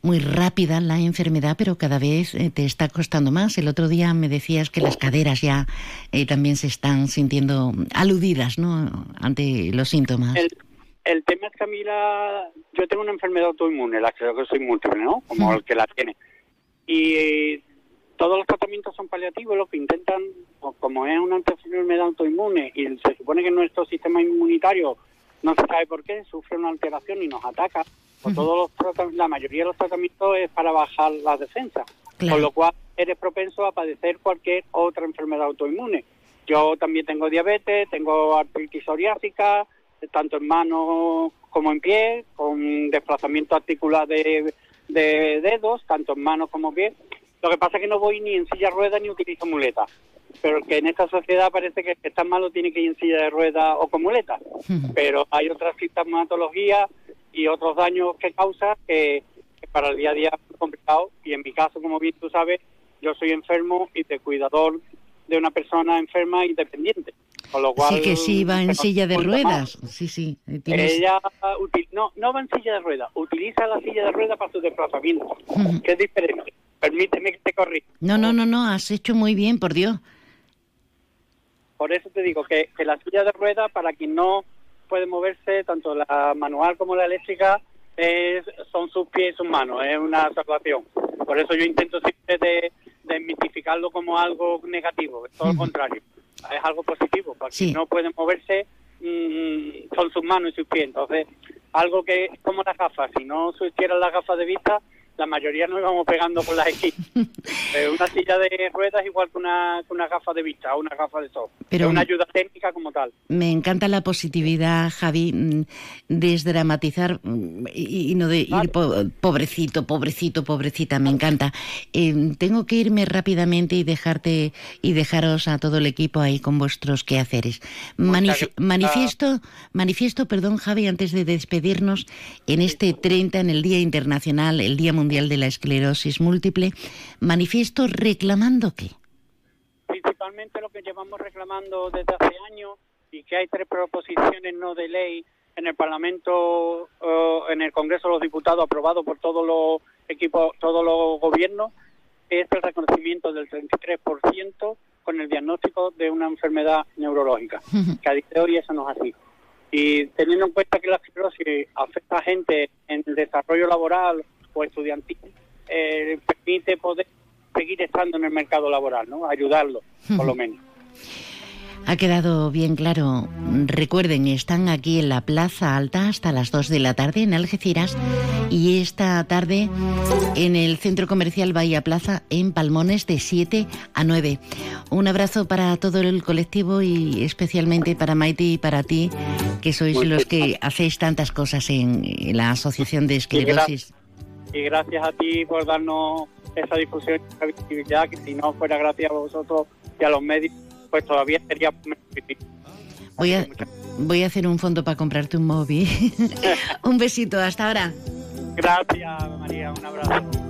muy rápida la enfermedad, pero cada vez eh, te está costando más. El otro día me decías que las caderas ya eh, también se están sintiendo aludidas ¿no? ante los síntomas. El, el tema es, Camila, yo tengo una enfermedad autoinmune, la creo que soy múltiple, ¿no? Como el que la tiene. Y todos los tratamientos son paliativos, lo que intentan, como es una enfermedad autoinmune y se supone que nuestro sistema inmunitario no se sabe por qué, sufre una alteración y nos ataca, pues todos los la mayoría de los tratamientos es para bajar las defensas, con lo cual eres propenso a padecer cualquier otra enfermedad autoinmune. Yo también tengo diabetes, tengo artritis psoriásica, tanto en manos como en pies, con desplazamiento articular de, de dedos, tanto en manos como en pies. Lo que pasa es que no voy ni en silla de ruedas ni utilizo muleta. Pero que en esta sociedad parece que el que está malo tiene que ir en silla de ruedas o con muleta. Pero hay otras sintomatologías y otros daños que causa que, que para el día a día es complicado. Y en mi caso, como bien tú sabes, yo soy enfermo y de cuidador de una persona enferma y dependiente. Con lo cual, Sí, que sí va en silla de más. ruedas. Sí, sí. tienes- Ella no, no va en silla de ruedas, utiliza la silla de ruedas para su desplazamiento, que es diferente. Permíteme que te corrija. No, no, no, no, has hecho muy bien, por Dios. Por eso te digo que, que la silla de ruedas, para quien no puede moverse, tanto la manual como la eléctrica, es, son sus pies y sus manos, es una salvación. Por eso yo intento siempre de, de mitificarlo como algo negativo, es todo lo contrario, es algo positivo. Para quien no puede moverse, mm, son sus manos y sus pies. Entonces, algo que es como las gafas, si no surgieran las gafas de vista, la mayoría nos íbamos pegando con las esquís. Eh, una silla de ruedas igual que una, que una gafa de vista o una gafa de sol. Pero- es una ayuda técnica como tal. Me encanta la positividad, Javi, mm, desdramatizar mm, y, y no de ir po- pobrecito, pobrecito, pobrecita, me encanta. Eh, tengo que irme rápidamente y dejarte y dejaros a todo el equipo ahí con vuestros quehaceres. Manif- manifiesto, manifiesto, perdón, Javi, antes de despedirnos, en este 30, en el Día Internacional, el Día Mundial de la Esclerosis Múltiple, manifiesto reclamando que Principalmente lo que llevamos reclamando desde hace años y que hay tres proposiciones no de ley en el Parlamento, eh, en el Congreso de los Diputados, aprobado por todos los equipos, todos los gobiernos, es el reconocimiento del 33% con el diagnóstico de una enfermedad neurológica. que a día de hoy eso no es así. Y teniendo en cuenta que la esclerosis afecta a gente en el desarrollo laboral o estudiantil, eh, permite poder seguir estando en el mercado laboral, ¿no? Ayudarlo, por lo menos. Ha quedado bien claro. Recuerden, están aquí en la Plaza Alta hasta las 2 de la tarde en Algeciras y esta tarde en el Centro Comercial Bahía Plaza en Palmones de 7 a 9. Un abrazo para todo el colectivo y especialmente para Maite y para ti, que sois los que hacéis tantas cosas en la Asociación de Esclerosis. Y gracias a ti por darnos esa difusión y esa visibilidad, que si no fuera gracias a vosotros y a los medios, pues todavía sería. Voy a, voy a hacer un fondo para comprarte un móvil. un besito, hasta ahora. Gracias, María, un abrazo.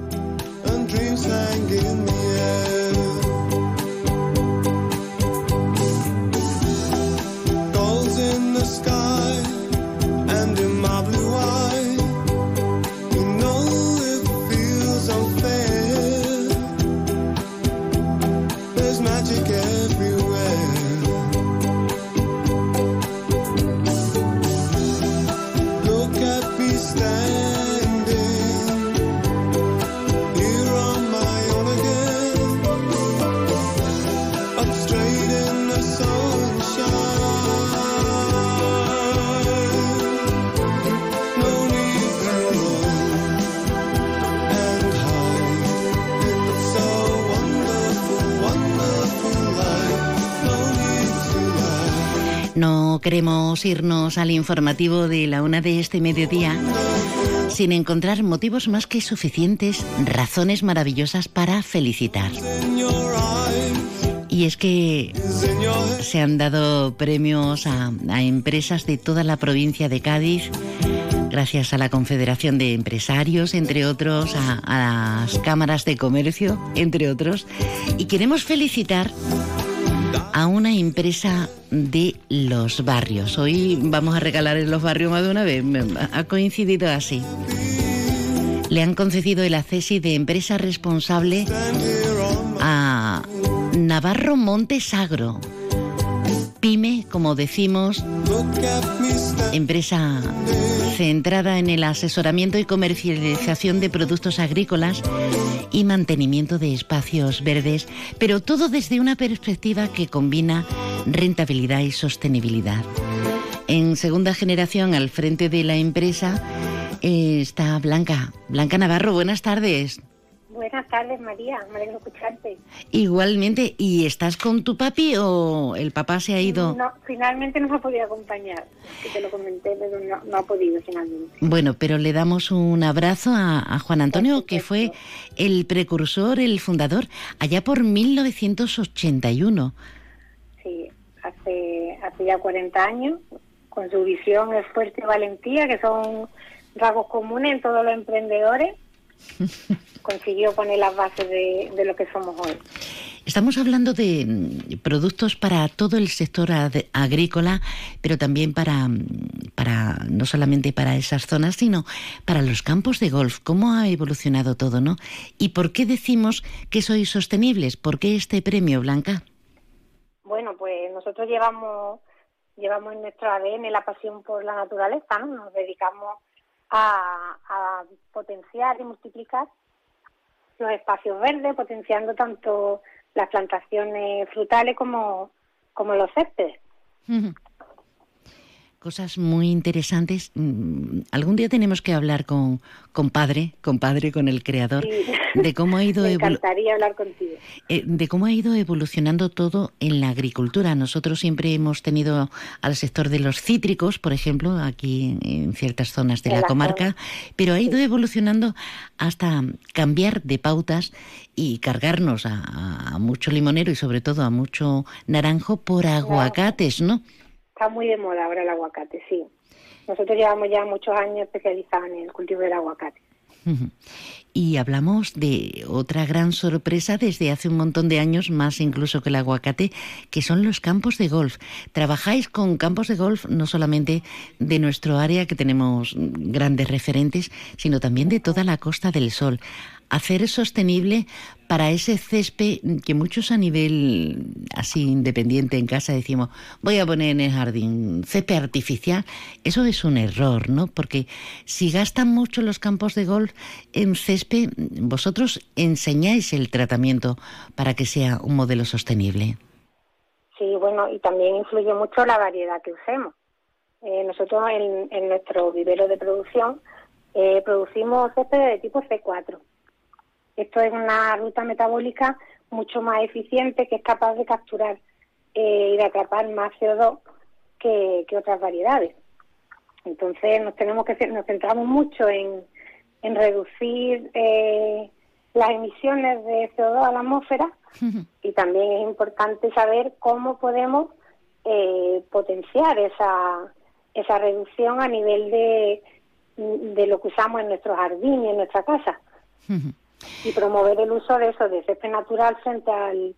Queremos irnos al informativo de la una de este mediodía sin encontrar motivos más que suficientes, razones maravillosas para felicitar. Y es que se han dado premios a, empresas de toda la provincia de Cádiz, gracias a la Confederación de Empresarios, entre otros, a las cámaras de comercio, entre otros. Y queremos felicitar a una empresa de los barrios. Hoy vamos a regalar en los barrios más de una vez. Ha coincidido así. Le han concedido el acceso de empresa responsable a Navarro Montes Agro. Pyme, como decimos, empresa centrada en el asesoramiento y comercialización de productos agrícolas y mantenimiento de espacios verdes, pero todo desde una perspectiva que combina rentabilidad y sostenibilidad. En segunda generación, al frente de la empresa, eh, está Blanca. Blanca Navarro, buenas tardes. Buenas tardes, María. Me alegro escucharte. Igualmente, ¿y estás con tu papi o el papá se ha ido? No, finalmente no me ha podido acompañar. Que te lo comenté, pero no, no ha podido finalmente. Bueno, pero le damos un abrazo a, a Juan Antonio, que fue el precursor, el fundador, allá por 1981. Sí, hace, hace ya 40 años, con su visión, esfuerzo y valentía, que son rasgos comunes en todos los emprendedores, consiguió poner las bases de, de lo que somos hoy. Estamos hablando de mm, productos para todo el sector ad- agrícola, pero también para, mm, para no solamente para esas zonas, sino para los campos de golf. ¿Cómo ha evolucionado todo, no? ¿Y por qué decimos que sois sostenibles? ¿Por qué este premio, Blanca? Bueno, pues nosotros llevamos llevamos en nuestro ADN la pasión por la naturaleza, ¿no? Nos dedicamos a, a potenciar y multiplicar los espacios verdes, potenciando tanto las plantaciones frutales como, como los céspedes. Cosas muy interesantes. Mm, Algún día tenemos que hablar con, con padre, con padre, con el creador, Sí. de cómo ha ido Me encantaría hablar contigo. eh, de cómo ha ido evolucionando todo en la agricultura. Nosotros siempre hemos tenido al sector de los cítricos, por ejemplo, aquí en, ciertas zonas de En la la comarca, pero ha ido evolucionando hasta cambiar de pautas y cargarnos a mucho limonero y sobre todo a mucho naranjo por aguacates, ¿no? Está muy de moda ahora el aguacate, sí. Nosotros llevamos ya muchos años especializados en el cultivo del aguacate. Y hablamos de otra gran sorpresa desde hace un montón de años, más incluso que el aguacate, que son los campos de golf. Trabajáis con campos de golf no solamente de nuestro área, que tenemos grandes referentes, sino también de toda la Costa del Sol. Hacer sostenible para ese césped que muchos a nivel así independiente en casa decimos, voy a poner en el jardín césped artificial, eso es un error, ¿no? Porque si gastan mucho los campos de golf en césped, vosotros enseñáis el tratamiento para que sea un modelo sostenible. Sí, bueno, y también influye mucho la variedad que usemos. Eh, nosotros en, en nuestro vivero de producción eh, producimos césped de tipo C4. Esto es una ruta metabólica mucho más eficiente que es capaz de capturar eh, y de atrapar más CO2 que, otras variedades. Entonces nos tenemos que nos centramos mucho en, en reducir eh, las emisiones de CO2 a la atmósfera y también es importante saber cómo podemos eh, potenciar esa, esa reducción a nivel de, de lo que usamos en nuestro jardín y en nuestra casa y promover el uso de eso, de césped natural frente al,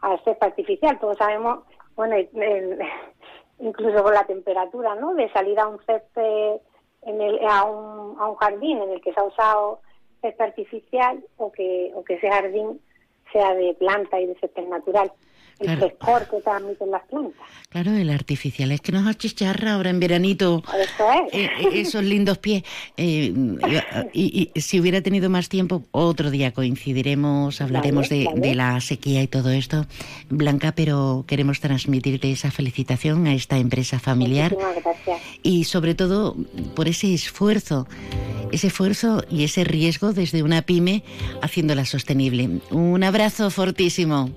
al césped artificial. Todos sabemos, bueno, el- incluso con la temperatura, ¿no? De salir a un césped, en el, a, un, a un jardín en el que se ha usado césped artificial o que, o que ese jardín sea de planta y de césped natural. El Claro. que transmiten las plantas. Claro, el artificial es que nos achicharra ahora en veranito. Eso es. Eh, eh, esos lindos pies. Eh, y, y si hubiera tenido más tiempo, otro día coincidiremos, hablaremos Vale, de, vale. de la sequía y todo esto. Blanca, pero queremos transmitirte esa felicitación a esta empresa familiar y sobre todo por ese esfuerzo, ese esfuerzo y ese riesgo desde una pyme haciéndola sostenible. Un abrazo fortísimo.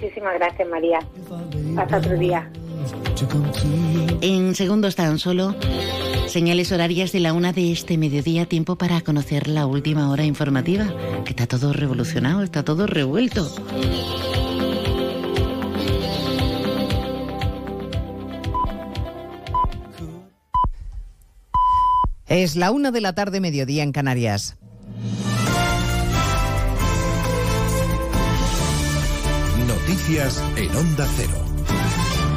Muchísimas gracias, María. Hasta otro día. En segundos tan solo Señales horarias de la una de este mediodía, tiempo para conocer la última hora informativa, que está todo revolucionado, está todo revuelto. Es la una de la tarde, mediodía en Canarias. Noticias en Onda Cero.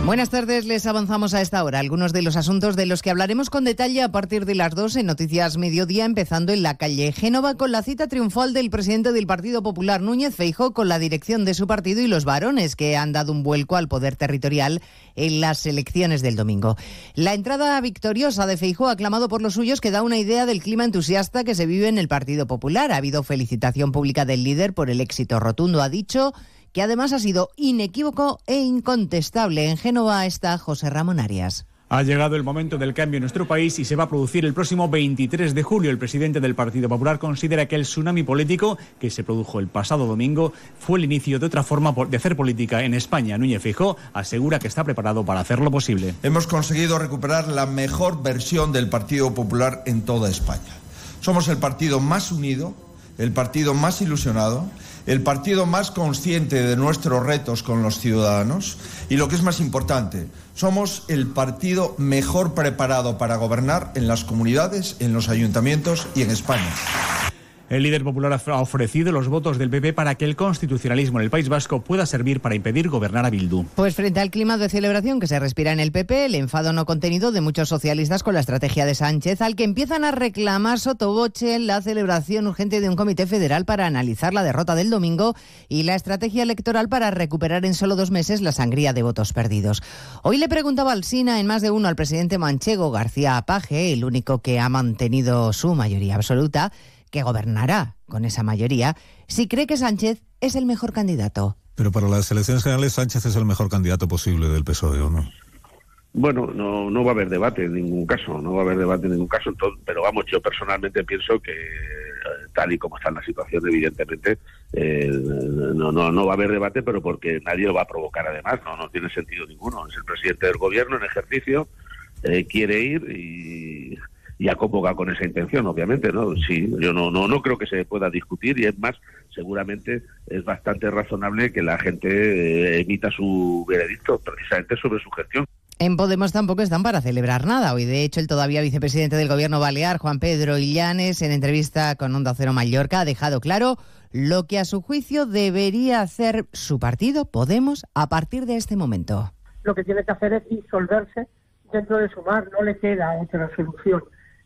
Buenas tardes, les avanzamos a esta hora algunos de los asuntos de los que hablaremos con detalle a partir de las dos en Noticias Mediodía, empezando en la calle Génova con la cita triunfal del presidente del Partido Popular, Núñez Feijo, con la dirección de su partido y los varones que han dado un vuelco al poder territorial en las elecciones del domingo. La entrada victoriosa de Feijo, aclamado por los suyos, que da una idea del clima entusiasta que se vive en el Partido Popular. Ha habido felicitación pública del líder por el éxito rotundo, ha dicho que además ha sido inequívoco e incontestable. En Génova está José Ramón Arias. Ha llegado el momento del cambio en nuestro país y se va a producir el próximo 23 de julio. El presidente del Partido Popular considera que el tsunami político que se produjo el pasado domingo fue el inicio de otra forma de hacer política en España. Núñez Fijó asegura que está preparado para hacer lo posible. Hemos conseguido recuperar la mejor versión del Partido Popular en toda España. Somos el partido más unido, el partido más ilusionado, el partido más consciente de nuestros retos con los ciudadanos y lo que es más importante, somos el partido mejor preparado para gobernar en las comunidades, en los ayuntamientos y en España. El líder popular ha ofrecido los votos del PP para que el constitucionalismo en el País Vasco pueda servir para impedir gobernar a Bildu. Pues frente al clima de celebración que se respira en el PP, el enfado no contenido de muchos socialistas con la estrategia de Sánchez, al que empiezan a reclamar sotoboche la celebración urgente de un comité federal para analizar la derrota del domingo y la estrategia electoral para recuperar en solo dos meses la sangría de votos perdidos. Hoy le preguntaba al SINA en más de uno al presidente manchego García Apaje, el único que ha mantenido su mayoría absoluta, que gobernará con esa mayoría, si cree que Sánchez es el mejor candidato. Pero para las elecciones generales Sánchez es el mejor candidato posible del PSOE, ¿o no? Bueno, no, no va a haber debate en ningún caso, no va a haber debate en ningún caso, entonces, pero vamos, yo personalmente pienso que eh, tal y como está la situación, evidentemente, eh, no, no, no va a haber debate, pero porque nadie lo va a provocar además, no, no tiene sentido ninguno. Es el presidente del gobierno en ejercicio, eh, quiere ir y, y ha convocado con esa intención, obviamente, ¿no? Sí, yo no, no, no creo que se pueda discutir y es más, seguramente es bastante razonable que la gente eh, emita su veredicto precisamente sobre su gestión. En Podemos tampoco están para celebrar nada. Hoy, de hecho, el todavía vicepresidente del Gobierno Balear, Juan Pedro Illanes, en entrevista con Onda Cero Mallorca, ha dejado claro lo que a su juicio debería hacer su partido, Podemos, a partir de este momento. Lo que tiene que hacer es disolverse dentro de Sumar, no le queda otra solución.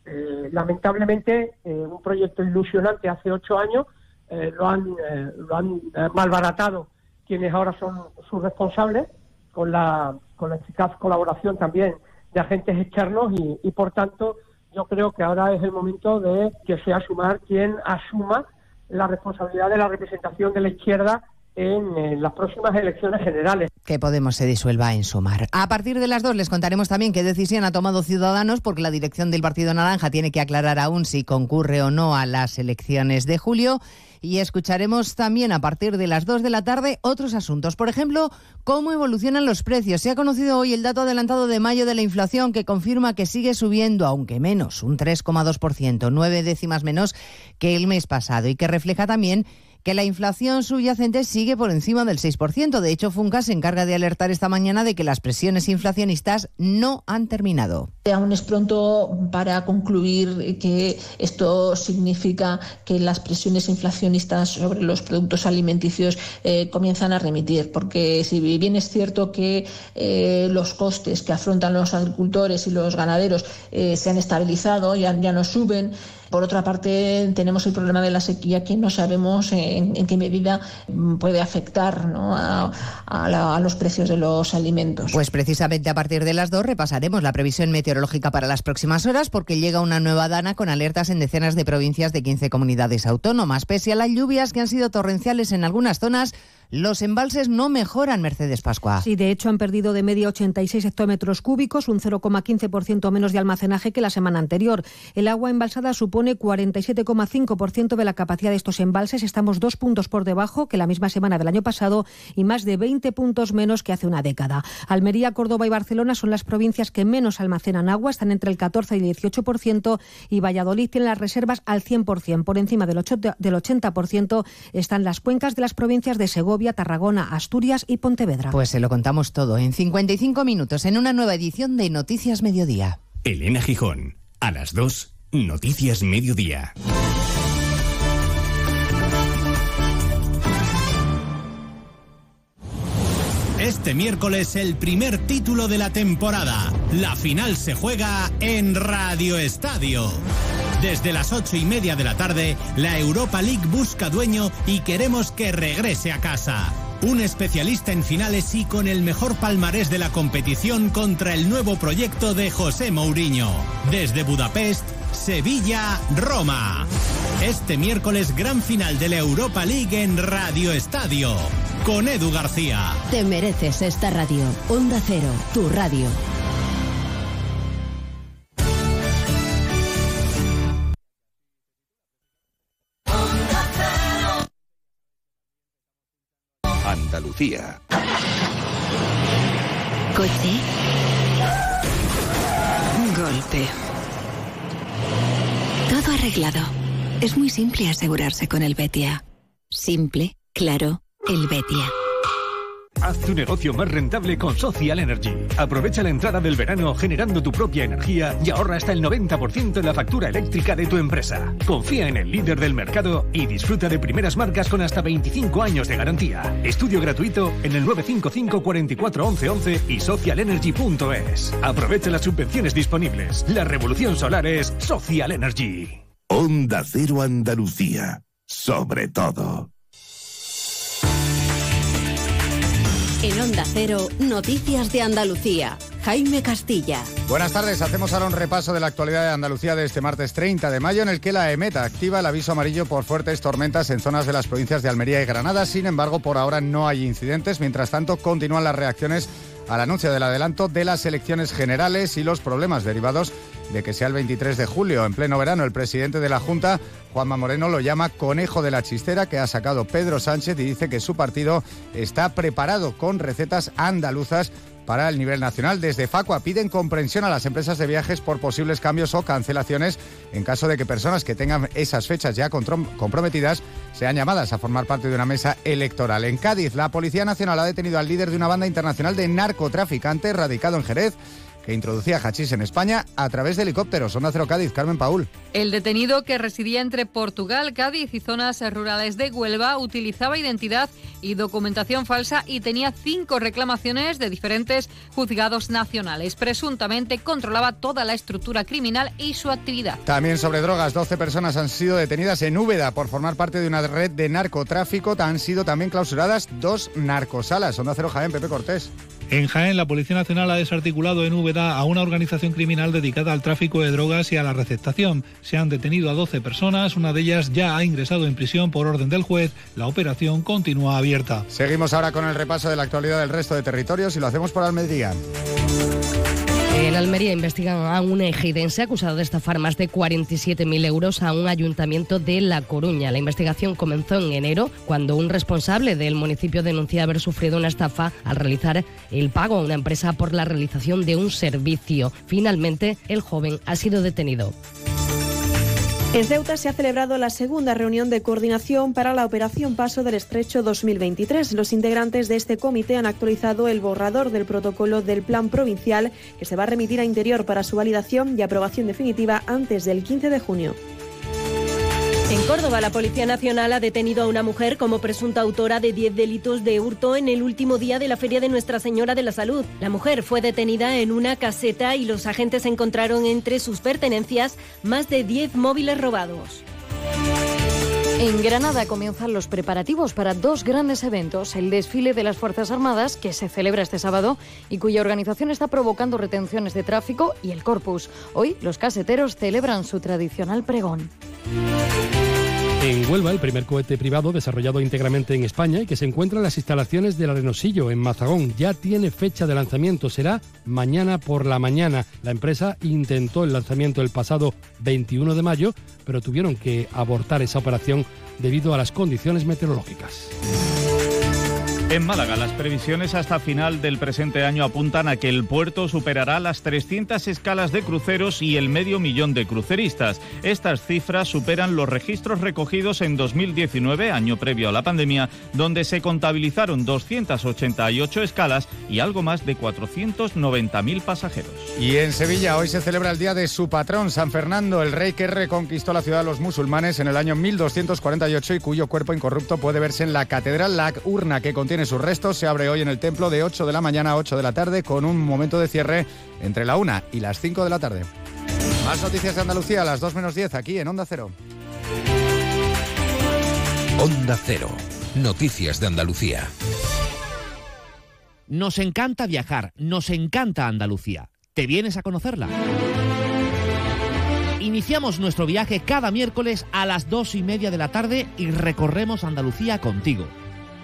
Eh, lamentablemente, eh, un proyecto ilusionante hace ocho años eh, lo han, lo han malbaratado quienes ahora son sus responsables, con la, con la eficaz colaboración también de agentes externos y, y, por tanto yo creo que ahora es el momento de que sea Sumar quien asuma la responsabilidad de la representación de la izquierda en, las próximas elecciones generales. Que Podemos se disuelva en sumar. A partir de las dos les contaremos también qué decisión ha tomado Ciudadanos, porque la dirección del Partido Naranja tiene que aclarar aún si concurre o no a las elecciones de julio. Y escucharemos también a partir de las 2 de la tarde otros asuntos. Por ejemplo, cómo evolucionan los precios. Se ha conocido hoy el dato adelantado de mayo de la inflación que confirma que sigue subiendo, aunque menos, un 3,2%, nueve décimas menos que el mes pasado, y que refleja también que la inflación subyacente sigue por encima del 6%. De hecho, Funca se encarga de alertar esta mañana de que las presiones inflacionistas no han terminado. Aún es pronto para concluir que esto significa que las presiones inflacionistas sobre los productos alimenticios eh, comienzan a remitir, porque si bien es cierto que eh, los costes que afrontan los agricultores y los ganaderos eh, se han estabilizado, ya, ya no suben, por otra parte, tenemos el problema de la sequía que no sabemos en, qué medida puede afectar a, la, a, los precios de los alimentos. Pues precisamente a partir de las dos repasaremos la previsión meteorológica para las próximas horas porque llega una nueva dana con alertas en decenas de provincias de 15 comunidades autónomas. Pese a las lluvias que han sido torrenciales en algunas zonas, Los embalses no mejoran, Mercedes Pascua. Sí, de hecho han perdido de media 86 hectómetros cúbicos, un 0,15% menos de almacenaje que la semana anterior. El agua embalsada supone 47,5% de la capacidad de estos embalses. Estamos dos puntos por debajo que la misma semana del año pasado y más de 20 puntos menos que hace una década. Almería, Córdoba y Barcelona son las provincias que menos almacenan agua, están entre el 14 y el 18% y Valladolid tiene las reservas al 100%. Por encima del 80% están las cuencas de las provincias de Segovia, Tarragona, Asturias y Pontevedra. Pues se lo contamos todo en 55 minutos en una nueva edición de Noticias Mediodía. Elena Gijón, a las 2, Noticias Mediodía. Este miércoles el primer título de la temporada. La final se juega en Radio Estadio. Desde las ocho y media de la tarde, la Europa League busca dueño y queremos que regrese a casa. Un especialista en finales y con el mejor palmarés de la competición contra el nuevo proyecto de José Mourinho. Desde Budapest, Sevilla, Roma. Este miércoles gran final de la Europa League en Radio Estadio. Con Edu García. Te mereces esta radio. Onda Cero, tu radio. Andalucía. Coche. Golpe. Todo arreglado. Es muy simple asegurarse con el Betia. Simple, claro, el Betia. Haz tu negocio más rentable con Social Energy. Aprovecha la entrada del verano generando tu propia energía y ahorra hasta el 90% en la factura eléctrica de tu empresa. Confía en el líder del mercado y disfruta de primeras marcas con hasta 25 años de garantía. Estudio gratuito en el 955 44 11 11 y socialenergy.es. Aprovecha las subvenciones disponibles. La revolución solar es Social Energy. Onda Cero Andalucía. Sobre todo. En Onda Cero, Noticias de Andalucía. Jaime Castilla. Buenas tardes, hacemos ahora un repaso de la actualidad de Andalucía de este martes 30 de mayo en el que la EMETA activa el aviso amarillo por fuertes tormentas en zonas de las provincias de Almería y Granada. Sin embargo, por ahora no hay incidentes. Mientras tanto, continúan las reacciones al anuncio del adelanto de las elecciones generales y los problemas derivados de que sea el 23 de julio. En pleno verano, el presidente de la Junta, Juanma Moreno, lo llama conejo de la chistera que ha sacado Pedro Sánchez y dice que su partido está preparado con recetas andaluzas para el nivel nacional. Desde Facua piden comprensión a las empresas de viajes por posibles cambios o cancelaciones en caso de que personas que tengan esas fechas ya comprometidas sean llamadas a formar parte de una mesa electoral. En Cádiz, la Policía Nacional ha detenido al líder de una banda internacional de narcotraficantes radicado en Jerez que introducía hachís en España a través de helicópteros. Onda Cero Cádiz, Carmen Paul. El detenido que residía entre Portugal, Cádiz y zonas rurales de Huelva utilizaba identidad y documentación falsa y tenía cinco reclamaciones de diferentes juzgados nacionales. Presuntamente controlaba toda la estructura criminal y su actividad. También sobre drogas, 12 personas han sido detenidas en Úbeda por formar parte de una red de narcotráfico. Han sido también clausuradas dos narcosalas. Onda Cero Jaén, Pepe Cortés. En Jaén, la Policía Nacional ha desarticulado en Úbeda a una organización criminal dedicada al tráfico de drogas y a la receptación. Se han detenido a 12 personas, una de ellas ya ha ingresado en prisión por orden del juez. La operación continúa abierta. Seguimos ahora con el repaso de la actualidad del resto de territorios y lo hacemos por Almería. En Almería investigan a un ejidense acusado de estafar más de 47.000 euros a un ayuntamiento de La Coruña. La investigación comenzó en enero cuando un responsable del municipio denunció haber sufrido una estafa al realizar el pago a una empresa por la realización de un servicio. Finalmente, el joven ha sido detenido. En Ceuta se ha celebrado la segunda reunión de coordinación para la Operación Paso del Estrecho 2023. Los integrantes de este comité han actualizado el borrador del protocolo del Plan Provincial que se va a remitir a Interior para su validación y aprobación definitiva antes del 15 de junio. En Córdoba, la Policía Nacional ha detenido a una mujer como presunta autora de 10 delitos de hurto en el último día de la Feria de Nuestra Señora de la Salud. La mujer fue detenida en una caseta y los agentes encontraron entre sus pertenencias más de 10 móviles robados. En Granada comienzan los preparativos para dos grandes eventos, el desfile de las Fuerzas Armadas, que se celebra este sábado y cuya organización está provocando retenciones de tráfico, y el Corpus. Hoy los caseteros celebran su tradicional pregón. En Huelva, el primer cohete privado desarrollado íntegramente en España y que se encuentra en las instalaciones del Arenosillo, en Mazagón, ya tiene fecha de lanzamiento. Será mañana por la mañana. La empresa intentó el lanzamiento el pasado 21 de mayo, pero tuvieron que abortar esa operación debido a las condiciones meteorológicas. En Málaga, las previsiones hasta final del presente año apuntan a que el puerto superará las 300 escalas de cruceros y el medio millón de cruceristas. Estas cifras superan los registros recogidos en 2019, año previo a la pandemia, donde se contabilizaron 288 escalas y algo más de 490.000 pasajeros. Y en Sevilla hoy se celebra el día de su patrón, San Fernando, el rey que reconquistó la ciudad de los musulmanes en el año 1248 y cuyo cuerpo incorrupto puede verse en la catedral, la urna que contiene sus restos se abre hoy en el templo de 8 de la mañana a 8 de la tarde con un momento de cierre entre la 1 y las 5 de la tarde. Más noticias de Andalucía a las 2 menos 10 aquí en Onda Cero. Onda Cero. Noticias de Andalucía. Nos encanta viajar, nos encanta Andalucía. ¿Te vienes a conocerla? Iniciamos nuestro viaje cada miércoles a las dos y media de la tarde y recorremos Andalucía contigo.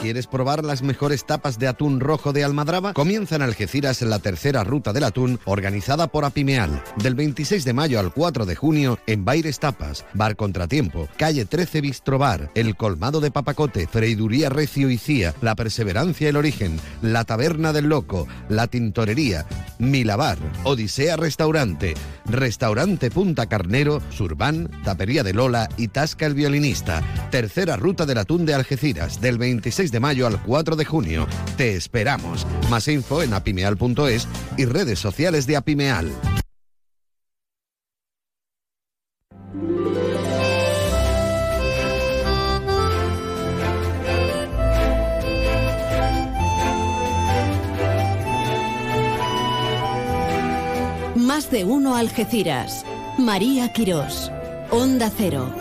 ¿Quieres probar las mejores tapas de atún rojo de Almadraba? Comienza en Algeciras la tercera ruta del atún organizada por Apimeal. Del 26 de mayo al 4 de junio en Baires Tapas, Bar Contratiempo, Calle 13 Bistrobar, El Colmado de Papacote, Freiduría Recio y Cía, La Perseverancia El Origen, La Taberna del Loco, La Tintorería, Milabar, Odisea Restaurante, Restaurante Punta Carnero, Surban, Tapería de Lola y Tasca el Violinista. Tercera ruta del atún de Algeciras, del 26 de mayo al 4 de junio. Te esperamos. Más info en apimeal.es y redes sociales de Apimeal. Más de uno Algeciras. María Quirós. Onda Cero.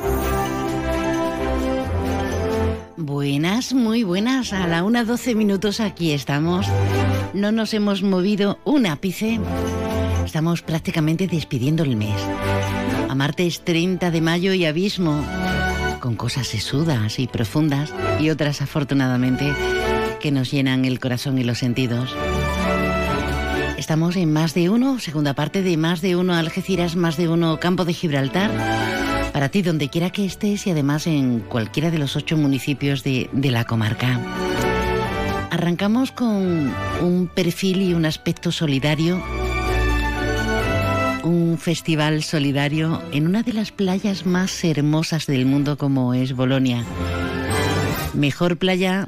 Buenas, muy buenas. A la 1.12 minutos aquí estamos. No nos hemos movido un ápice. Estamos prácticamente despidiendo el mes. A martes 30 de mayo y abismo. Con cosas sesudas y profundas y otras afortunadamente que nos llenan el corazón y los sentidos. Estamos en más de uno, segunda parte de más de uno Algeciras, más de uno Campo de Gibraltar. Para ti, donde quiera que estés y además en cualquiera de los ocho municipios de, la comarca. Arrancamos con un perfil y un aspecto solidario. Un festival solidario en una de las playas más hermosas del mundo como es Bolonia. Mejor playa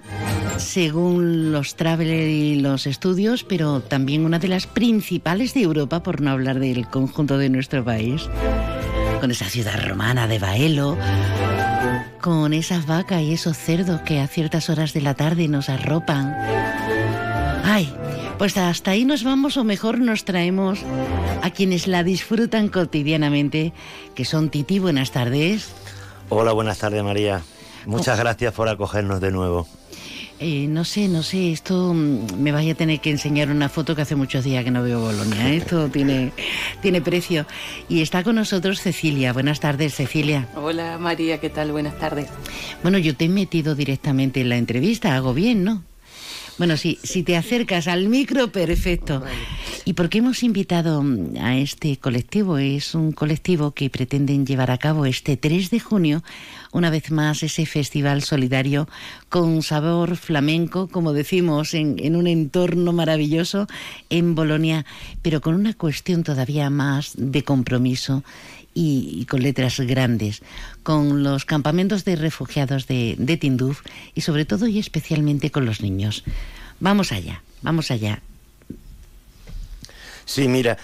según los traveler y los estudios, pero también una de las principales de Europa, por no hablar del conjunto de nuestro país. Con esa ciudad romana de Baelo, con esas vacas y esos cerdos que a ciertas horas de la tarde nos arropan. Ay, pues hasta ahí nos vamos o mejor nos traemos a quienes la disfrutan cotidianamente, que son Titi, buenas tardes. Hola, buenas tardes María. Muchas gracias por acogernos de nuevo. Eh, no sé, no sé, esto mm, me vaya a tener que enseñar una foto que hace muchos días que no veo Bolonia. ¿eh? Esto tiene, tiene precio. Y está con nosotros Cecilia. Buenas tardes, Cecilia. Hola María, ¿qué tal? Buenas tardes. Bueno, yo te he metido directamente en la entrevista, hago bien, ¿no? Bueno, sí, si te acercas al micro, perfecto. ¿Y por qué hemos invitado mm, a este colectivo? Es un colectivo que pretenden llevar a cabo este 3 de junio, una vez más, ese festival solidario con sabor flamenco, como decimos, en, en un entorno maravilloso en Bolonia, pero con una cuestión todavía más de compromiso y, con letras grandes, con los campamentos de refugiados de, de Tinduf y sobre todo y especialmente con los niños. Vamos allá, vamos allá. Sí, mira,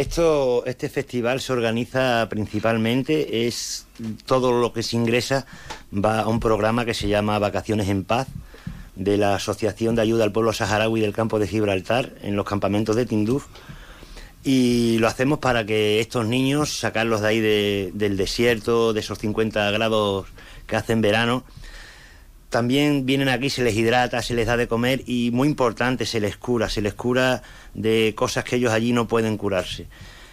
esto, este festival se organiza principalmente, es todo lo que se ingresa va a un programa que se llama Vacaciones en Paz de la Asociación de Ayuda al Pueblo Saharaui del Campo de Gibraltar en los campamentos de Tinduf. Y lo hacemos para que estos niños, sacarlos de ahí de, del desierto, de esos 50 grados que hacen verano, también vienen aquí, se les hidrata, se les da de comer y muy importante, se les cura, se les cura de cosas que ellos allí no pueden curarse.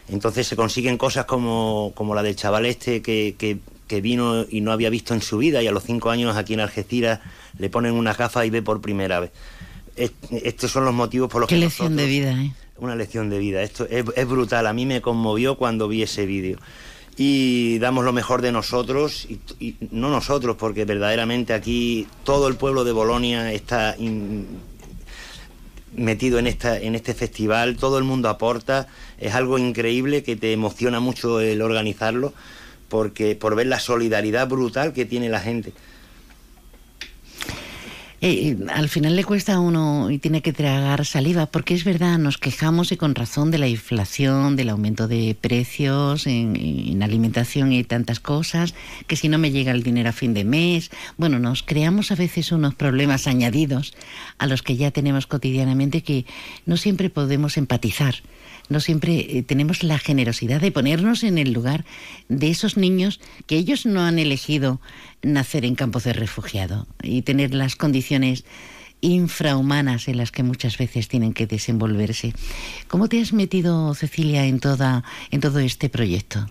Entonces se consiguen cosas como, como la del chaval este que, que, que, vino y no había visto en su vida y a los cinco años aquí en Algeciras le ponen unas gafas y ve por primera vez. Estos son los motivos por los Qué que... Qué lección nosotros, de vida, ¿eh? Una lección de vida. Esto es, es brutal. A mí me conmovió cuando vi ese vídeo y damos lo mejor de nosotros, y, y, no nosotros, porque verdaderamente aquí todo el pueblo de Bolonia está metido en, esta, en este festival, todo el mundo aporta, es algo increíble que te emociona mucho el organizarlo, porque por ver la solidaridad brutal que tiene la gente. Eh, al final le cuesta a uno y tiene que tragar saliva, porque es verdad, nos quejamos y con razón de la inflación, del aumento de precios en, en, alimentación y tantas cosas, que si no me llega el dinero a fin de mes, bueno, nos creamos a veces unos problemas añadidos a los que ya tenemos cotidianamente que no siempre podemos empatizar no siempre eh, tenemos la generosidad de ponernos en el lugar de esos niños que ellos no han elegido nacer en campos de refugiado y tener las condiciones infrahumanas en las que muchas veces tienen que desenvolverse. ¿Cómo te has metido, Cecilia, en toda en todo este proyecto?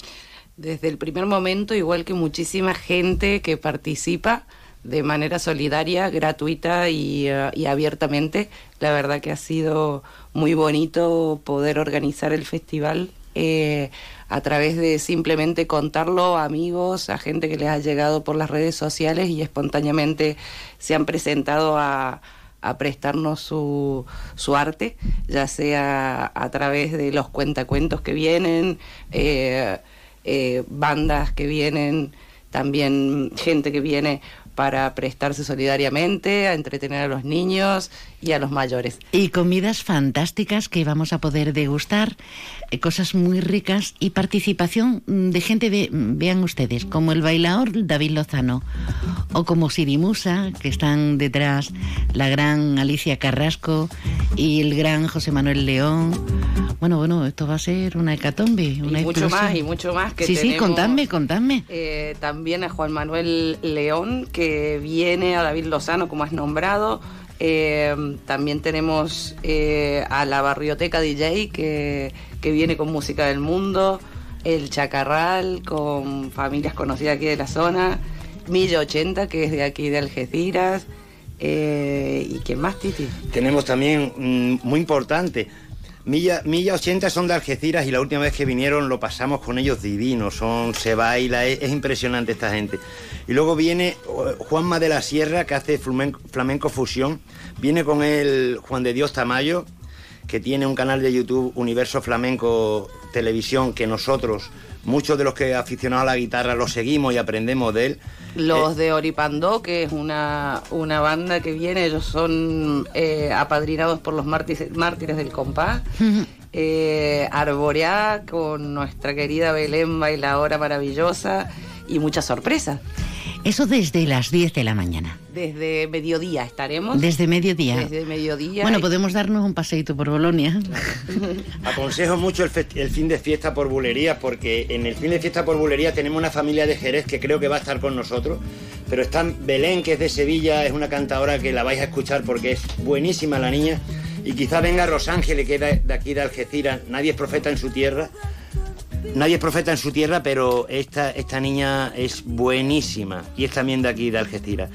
Desde el primer momento, igual que muchísima gente que participa de manera solidaria, gratuita y, uh, y abiertamente, la verdad que ha sido muy bonito poder organizar el festival eh, a través de simplemente contarlo a amigos, a gente que les ha llegado por las redes sociales y espontáneamente se han presentado a, a prestarnos su, su, arte, ya sea a través de los cuentacuentos que vienen, eh, eh, bandas que vienen, también gente que viene para prestarse solidariamente, a entretener a los niños y a los mayores. Y comidas fantásticas que vamos a poder degustar, eh, cosas muy ricas y participación de gente, de, vean ustedes, como el bailador David Lozano o como Sirimusa, que están detrás la gran Alicia Carrasco y el gran José Manuel León. Bueno, bueno, esto va a ser una hecatombe, una y mucho más y mucho más que Sí, tenemos, sí, contadme, contadme. Eh, también a Juan Manuel León, que viene, a David Lozano, como has nombrado, eh, también tenemos eh, a la Barrioteca DJ que, que, viene con música del mundo, el Chacarral con familias conocidas aquí de la zona, Milla 80 que es de aquí de Algeciras. Eh, ¿Y quién más, Titi? Tenemos también, muy importante, Milla, Milla 80 son de Algeciras y la última vez que vinieron lo pasamos con ellos divinos, son, se baila, es, es impresionante esta gente. Y luego viene Juanma de la Sierra, que hace flamenco, flamenco, fusión. Viene con él Juan de Dios Tamayo, que tiene un canal de YouTube, Universo Flamenco Televisión, que nosotros, muchos de los que aficionados a la guitarra, lo seguimos y aprendemos de él. Los eh, de Oripandó, que es una, una banda que viene, ellos son eh, apadrinados por los mártires, mártires del compás. eh, Arboreá, con nuestra querida Belén, bailadora maravillosa, y muchas sorpresas. Eso desde las 10 de la mañana. Desde mediodía estaremos. Desde mediodía. Desde mediodía. Bueno, y... podemos darnos un paseíto por Bolonia. Claro. Aconsejo mucho el, el, fin de fiesta por bulería, porque en el fin de fiesta por bulería tenemos una familia de Jerez que creo que va a estar con nosotros. Pero está Belén, que es de Sevilla, es una cantadora que la vais a escuchar porque es buenísima la niña. Y quizá venga Rosángeles, que es de aquí de Algeciras. Nadie es profeta en su tierra. Nadie es profeta en su tierra, pero esta, esta niña es buenísima y es también de aquí, de Algeciras.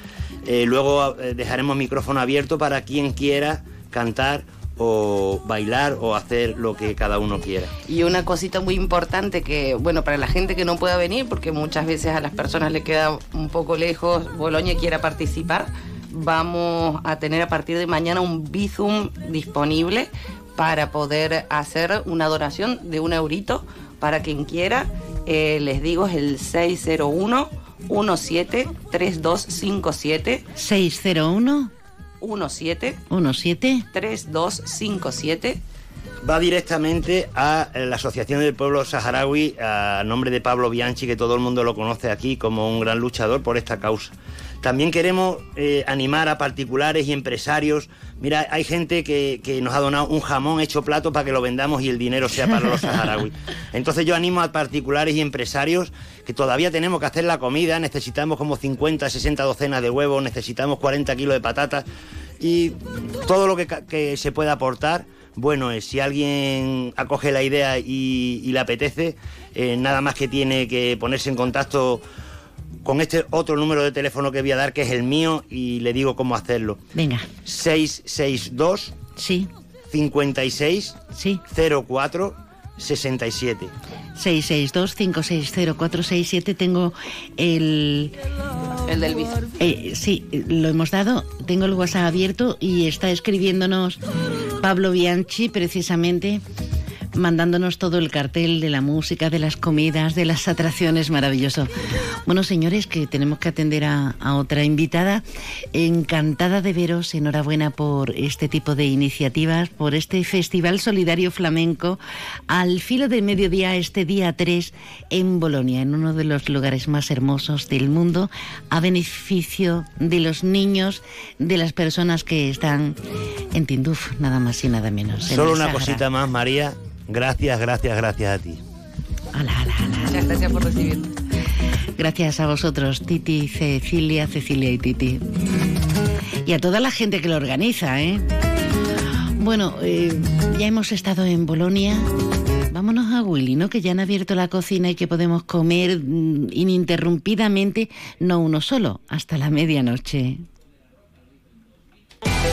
Eh, luego eh, dejaremos micrófono abierto para quien quiera cantar o bailar o hacer lo que cada uno quiera. Y una cosita muy importante que, bueno, para la gente que no pueda venir, porque muchas veces a las personas le queda un poco lejos, Boloña quiera participar, vamos a tener a partir de mañana un Bizum disponible para poder hacer una donación de un eurito para quien quiera. Eh, les digo, es el 601 17 3257 601 17 17 3257 va directamente a la Asociación del Pueblo Saharaui a nombre de Pablo Bianchi, que todo el mundo lo conoce aquí como un gran luchador por esta causa. También queremos eh, animar a particulares y empresarios. Mira, hay gente que, que, nos ha donado un jamón hecho plato para que lo vendamos y el dinero sea para los saharauis. Entonces yo animo a particulares y empresarios que todavía tenemos que hacer la comida, necesitamos como 50, 60 docenas de huevos, necesitamos 40 kilos de patatas y todo lo que, que se pueda aportar bueno es. Si alguien acoge la idea y, y le apetece, eh, nada más que tiene que ponerse en contacto con este otro número de teléfono que voy a dar, que es el mío, y le digo cómo hacerlo. Venga. 662 sí. 56 sí. 04 67. 662-560-467. Tengo el... El del bici. Eh, sí, lo hemos dado. Tengo el WhatsApp abierto y está escribiéndonos Pablo Bianchi precisamente mandándonos todo el cartel de la música, de las comidas, de las atracciones, maravilloso. Bueno, señores, que tenemos que atender a, a, otra invitada. Encantada de veros, enhorabuena por este tipo de iniciativas, por este Festival Solidario Flamenco al filo del mediodía, este día 3 en Bolonia, en uno de los lugares más hermosos del mundo, a beneficio de los niños, de las personas que están en Tinduf, nada más y nada menos. Solo una Sahara. cosita más, María. Gracias, gracias, gracias a ti. Ala, ala, ala. Muchas gracias por recibirnos. Gracias a vosotros, Titi, Cecilia, Cecilia y Titi. Y a toda la gente que lo organiza, ¿eh? Bueno, eh, ya hemos estado en Bolonia. Vámonos a Willy, ¿no? Que ya han abierto la cocina y que podemos comer ininterrumpidamente, no uno solo, hasta la medianoche.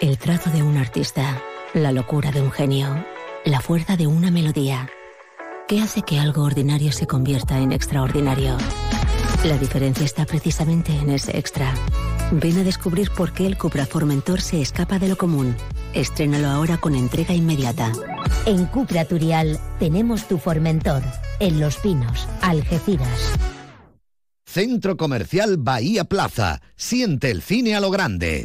El trazo de un artista, la locura de un genio, la fuerza de una melodía. ¿Qué hace que algo ordinario se convierta en extraordinario? La diferencia está precisamente en ese extra. Ven a descubrir por qué el Cupra Formentor se escapa de lo común. Estrénalo ahora con entrega inmediata. En Cupra Turial tenemos tu Formentor, en Los Pinos, Algeciras. Centro Comercial Bahía Plaza. Siente el cine a lo grande.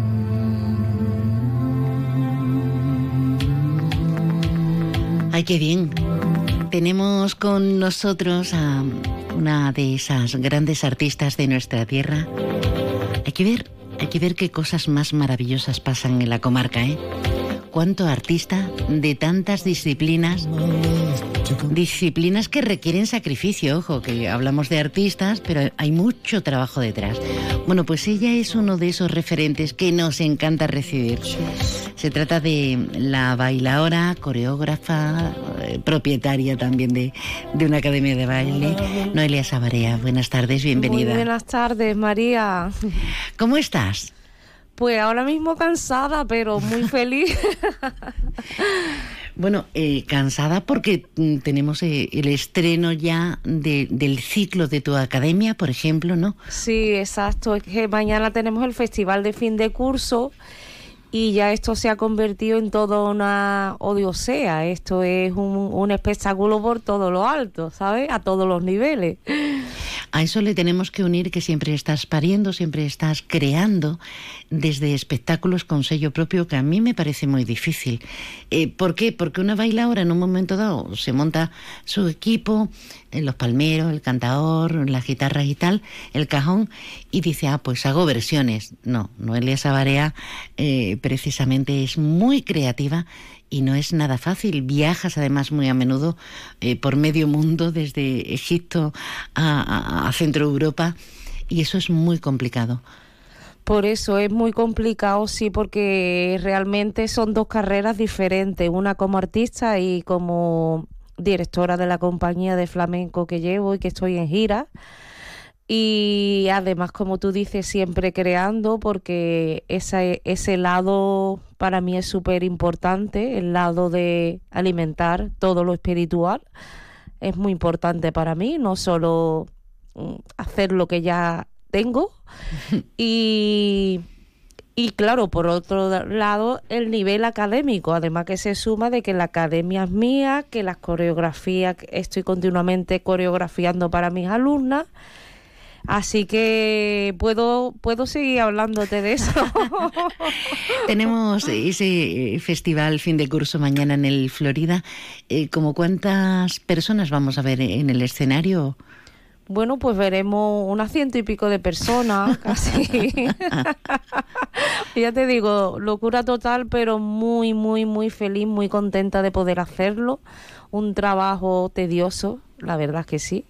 Ay, qué bien. Tenemos con nosotros a una de esas grandes artistas de nuestra tierra. Hay que ver, hay que ver qué cosas más maravillosas pasan en la comarca, ¿eh? Cuánto artista de tantas disciplinas, disciplinas que requieren sacrificio, ojo, que hablamos de artistas, pero hay mucho trabajo detrás. Bueno, pues ella es uno de esos referentes que nos encanta recibir. Se trata de la bailadora, coreógrafa, eh, propietaria también de, de, una academia de baile, Noelia Sabarea. Buenas tardes, bienvenida. Muy buenas tardes, María. ¿Cómo estás? Pues ahora mismo cansada, pero muy feliz. Bueno, eh, cansada porque mm, tenemos eh, el estreno ya del ciclo de tu academia, por ejemplo, ¿no? Sí, exacto. Es que mañana tenemos el festival de fin de curso y ya esto se ha convertido en toda una odiosea. Esto es un, un espectáculo por todo lo alto, ¿sabes? A todos los niveles. A eso le tenemos que unir que siempre estás pariendo, siempre estás creando desde espectáculos con sello propio, que a mí me parece muy difícil. Eh, ¿Por qué? Porque una bailadora en un momento dado se monta su equipo, los palmeros, el cantador, las guitarras y tal, el cajón, y dice, ah, pues hago versiones. No, Noelia Sabarea eh, precisamente es muy creativa y no es nada fácil. Viajas además muy a menudo eh, por medio mundo, desde Egipto a, Centro Europa, y eso es muy complicado. Por eso es muy complicado, sí, porque realmente son dos carreras diferentes, una como artista y como directora de la compañía de flamenco que llevo y que estoy en gira y además, como tú dices, siempre creando, porque ese, ese lado para mí es súper importante, el lado de alimentar todo lo espiritual, es muy importante para mí, no solo mm, hacer lo que ya tengo. y, y claro, por otro lado, el nivel académico, además que se suma de que la academia es mía, que las coreografías, estoy continuamente coreografiando para mis alumnas Así que puedo, puedo seguir hablándote de eso. Tenemos ese festival fin de curso mañana en el Florida. Eh, ¿Cómo cuántas personas vamos a ver en el escenario? Bueno, pues veremos unas ciento y pico de personas, casi. ya te digo, locura total, pero muy, muy, muy feliz, muy contenta de poder hacerlo. Un trabajo tedioso, la verdad es que sí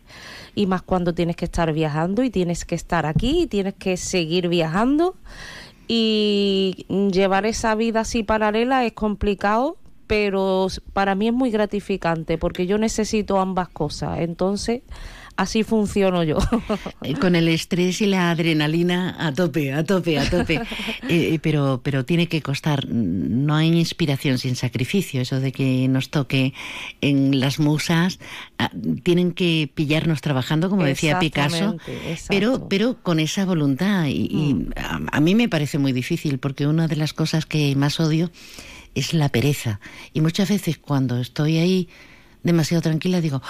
y más cuando tienes que estar viajando y tienes que estar aquí y tienes que seguir viajando y llevar esa vida así paralela es complicado pero para mí es muy gratificante porque yo necesito ambas cosas entonces así funciono yo. Eh, con el estrés y la adrenalina a tope, a tope, a tope. Eh, eh, pero, pero tiene que costar. No hay inspiración sin sacrificio. Eso de que nos toque en las musas. Ah, tienen que pillarnos trabajando, como decía Picasso. Pero, pero con esa voluntad. Y, mm. a mí me parece muy difícil porque una de las cosas que más odio es la pereza. Y muchas veces cuando estoy ahí demasiado tranquila digo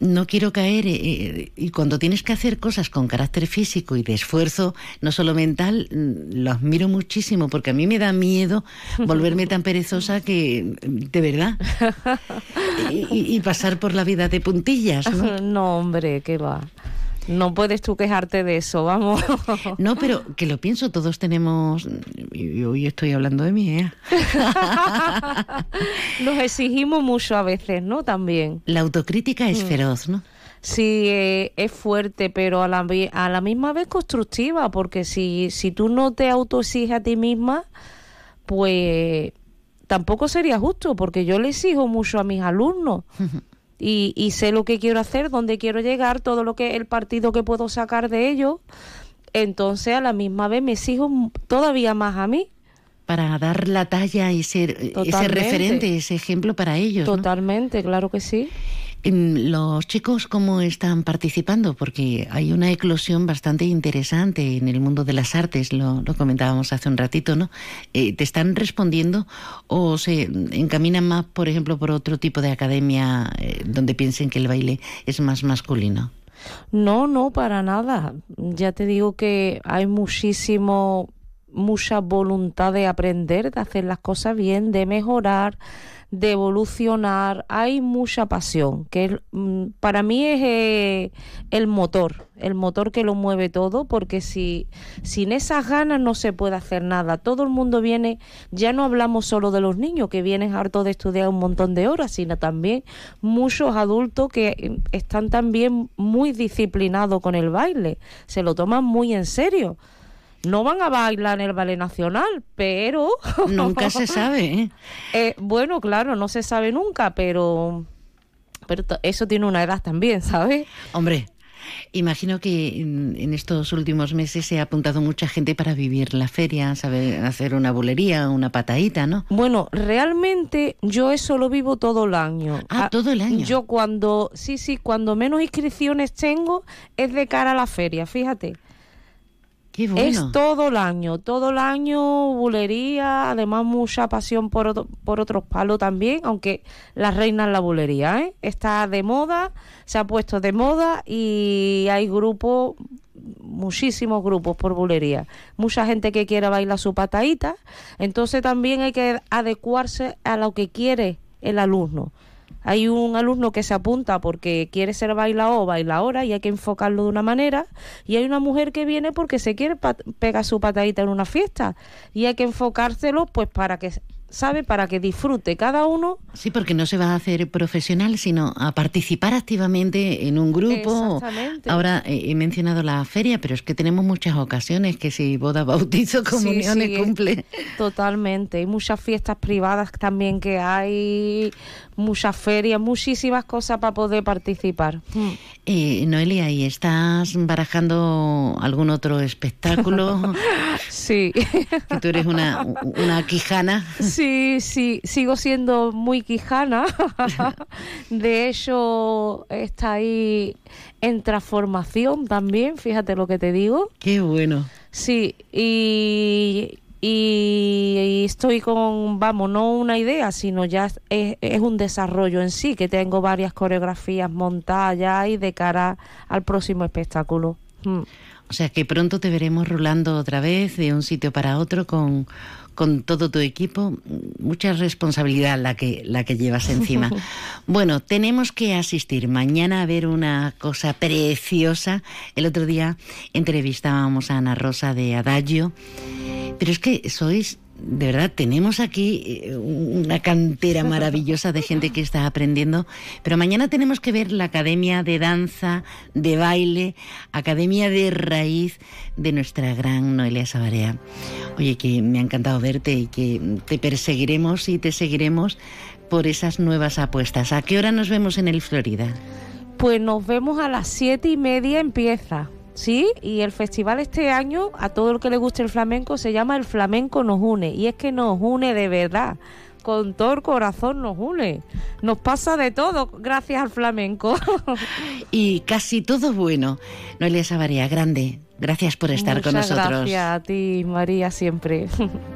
no quiero caer eh, eh, y cuando tienes que hacer cosas con carácter físico y de esfuerzo, no solo mental, mm, lo admiro muchísimo porque a mí me da miedo volverme tan perezosa que, de verdad, y, pasar por la vida de puntillas. No, no hombre, qué va. No puedes tú quejarte de eso, vamos. No, pero que lo pienso, todos tenemos. Y hoy estoy hablando de mí, ¿eh? Nos exigimos mucho a veces, ¿no? También. La autocrítica es mm. feroz, ¿no? Sí, eh, es fuerte, pero a la, a la misma vez constructiva, porque si, si tú no te autoexiges a ti misma, pues tampoco sería justo, porque yo le exijo mucho a mis alumnos y, y sé lo que quiero hacer, dónde quiero llegar, todo lo que el partido que puedo sacar de ellos. Entonces a la misma vez me exijo todavía más a mí para dar la talla y ser ese referente, ese ejemplo para ellos. Totalmente, claro que sí. ¿Los chicos cómo están participando? Porque hay una eclosión bastante interesante en el mundo de las artes, lo, comentábamos hace un ratito, ¿no? Eh, ¿Te están respondiendo o se encaminan más, por ejemplo, por otro tipo de academia eh, donde piensen que el baile es más masculino? No, no, para nada. Ya te digo que hay muchísimo, mucha voluntad de aprender, de hacer las cosas bien, de mejorar de evolucionar, hay mucha pasión, que mm, para mí es eh, el motor, el motor que lo mueve todo, porque si sin esas ganas no se puede hacer nada. Todo el mundo viene, ya no hablamos solo de los niños que vienen hartos de estudiar un montón de horas, sino también muchos adultos que eh, están también muy disciplinados con el baile, se lo toman muy en serio no van a bailar en el ballet nacional, pero... Nunca se sabe. ¿eh? ¿eh? bueno, claro, no se sabe nunca, pero... Pero eso tiene una edad también, ¿sabes? Hombre, Imagino que en, estos últimos meses se ha apuntado mucha gente para vivir la feria, saber hacer una bulería, una patadita, ¿no? Bueno, realmente yo eso lo vivo todo el año. Ah, todo el año. Yo cuando, sí, sí, cuando menos inscripciones tengo es de cara a la feria, fíjate. Es todo el año, todo el año bulería, además mucha pasión por, por otros palos también, aunque la reina es la bulería, ¿eh? Está de moda, se ha puesto de moda y hay grupos, muchísimos grupos por bulería. Mucha gente que quiere bailar su patadita, entonces también hay que adecuarse a lo que quiere el alumno. Hay un alumno que se apunta porque quiere ser bailador o bailadora y hay que enfocarlo de una manera. Y hay una mujer que viene porque se quiere pegar su patadita en una fiesta. Y hay que enfocárselo pues para que ¿sabe? Para que disfrute cada uno. Sí, porque no se va a hacer profesional, sino a participar activamente en un grupo. Exactamente. Ahora eh, he mencionado la feria, pero es que tenemos muchas ocasiones, que si boda, bautizo, comuniones, cumple. Totalmente. Hay muchas fiestas privadas también que hay, muchas ferias, muchísimas cosas para poder participar. Hmm. Eh, Noelia, ¿y estás barajando algún otro espectáculo? sí. Que tú eres una, una quijana. Sí, sí, sigo siendo muy quijana. De hecho, está ahí en transformación también, fíjate lo que te digo. Qué bueno. Sí, y, y, estoy con, vamos, no una idea, sino ya es, es, un desarrollo en sí, que tengo varias coreografías montadas ya y de cara al próximo espectáculo. Mm. O sea que pronto te veremos rulando otra vez de un sitio para otro con con todo tu equipo, mucha responsabilidad la que, la que llevas encima. bueno, tenemos que asistir mañana a ver una cosa preciosa. El otro día entrevistábamos a Ana Rosa de Adagio, pero es que sois de verdad, tenemos aquí eh, una cantera maravillosa de gente que está aprendiendo, pero mañana tenemos que ver la Academia de Danza, de Baile, Academia de Raíz de nuestra gran Noelia Sabarea. Oye, que me ha encantado verte y que te perseguiremos y te seguiremos por esas nuevas apuestas. ¿A qué hora nos vemos en el Florida? Pues nos vemos a las siete y media empieza. Sí, y el festival este año, a todo el que le guste el flamenco, se llama El Flamenco Nos Une. Y es que nos une de verdad. Con todo el corazón nos une. Nos pasa de todo gracias al flamenco. y casi todo bueno. Noelia Savaria, grande. Gracias por estar con nosotros. Gracias a ti, María, siempre.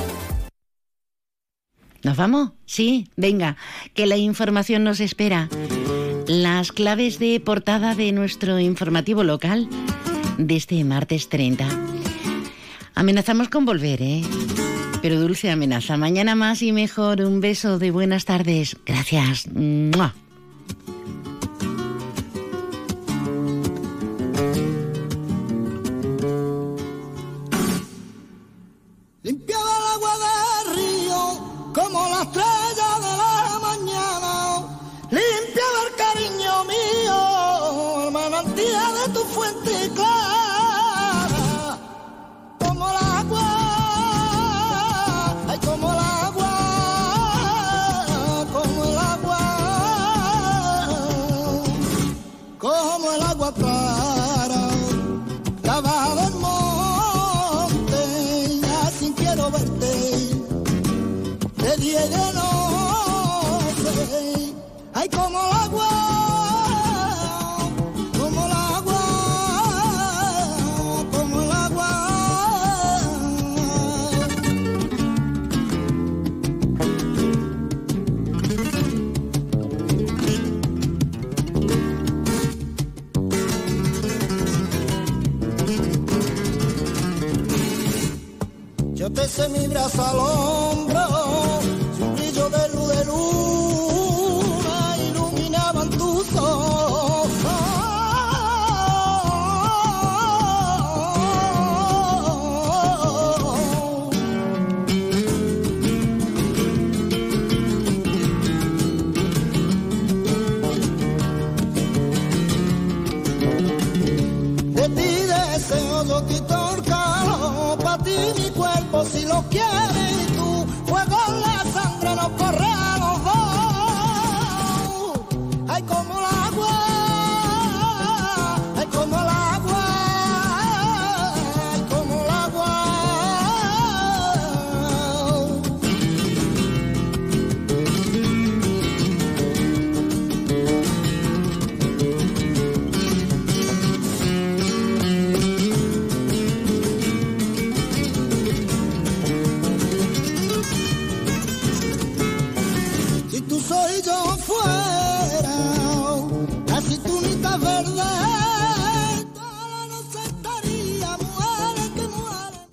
¿Nos vamos? Sí, venga, que la información nos espera. Las claves de portada de nuestro informativo local de este martes 30. Amenazamos con volver, ¿eh? Pero dulce amenaza. Mañana más y mejor. Un beso de buenas tardes. Gracias.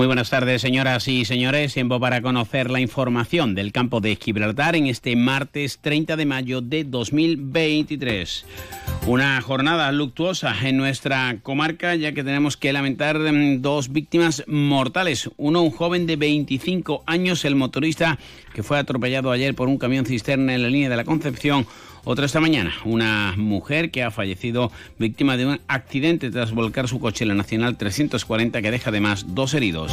Muy buenas tardes, señoras y señores. Tiempo para conocer la información del campo de Gibraltar en este martes 30 de mayo de 2023. Una jornada luctuosa en nuestra comarca, ya que tenemos que lamentar mm, dos víctimas mortales. Uno, un joven de 25 años, el motorista que fue atropellado ayer por un camión cisterna en la línea de la Concepción. Otra esta mañana, una mujer que ha fallecido víctima de un accidente tras volcar su coche en la Nacional 340 que deja además dos heridos.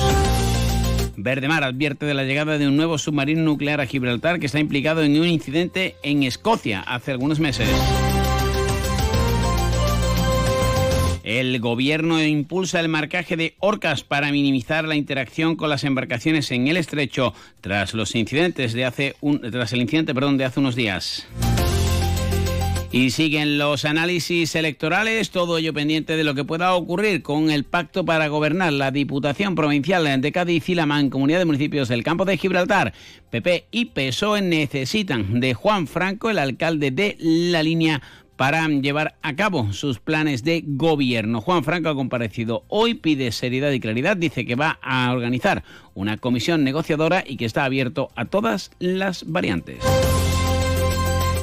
Verdemar advierte de la llegada de un nuevo submarino nuclear a Gibraltar que está implicado en un incidente en Escocia hace algunos meses. El gobierno impulsa el marcaje de orcas para minimizar la interacción con las embarcaciones en el estrecho tras los incidentes de hace un, tras el incidente, perdón, de hace unos días. Y siguen los análisis electorales, todo ello pendiente de lo que pueda ocurrir con el pacto para gobernar la Diputación Provincial de Cádiz y la Mancomunidad de Municipios del Campo de Gibraltar. PP y PSOE necesitan de Juan Franco, el alcalde de la línea, para llevar a cabo sus planes de gobierno. Juan Franco ha comparecido hoy, pide seriedad y claridad, dice que va a organizar una comisión negociadora y que está abierto a todas las variantes.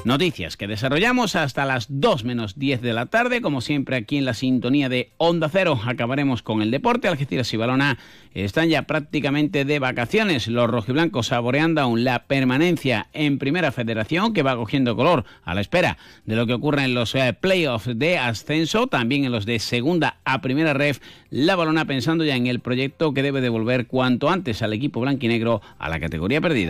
Noticias que desarrollamos hasta las 2 menos 10 de la tarde, como siempre aquí en la sintonía de Onda Cero. Acabaremos con el deporte. Algeciras y Balona están ya prácticamente de vacaciones. Los rojiblancos saboreando aún la permanencia en Primera Federación, que va cogiendo color a la espera de lo que ocurra en los eh, playoffs de ascenso, también en los de Segunda a Primera Ref. La Balona pensando ya en el proyecto que debe devolver cuanto antes al equipo blanquinegro a la categoría perdida.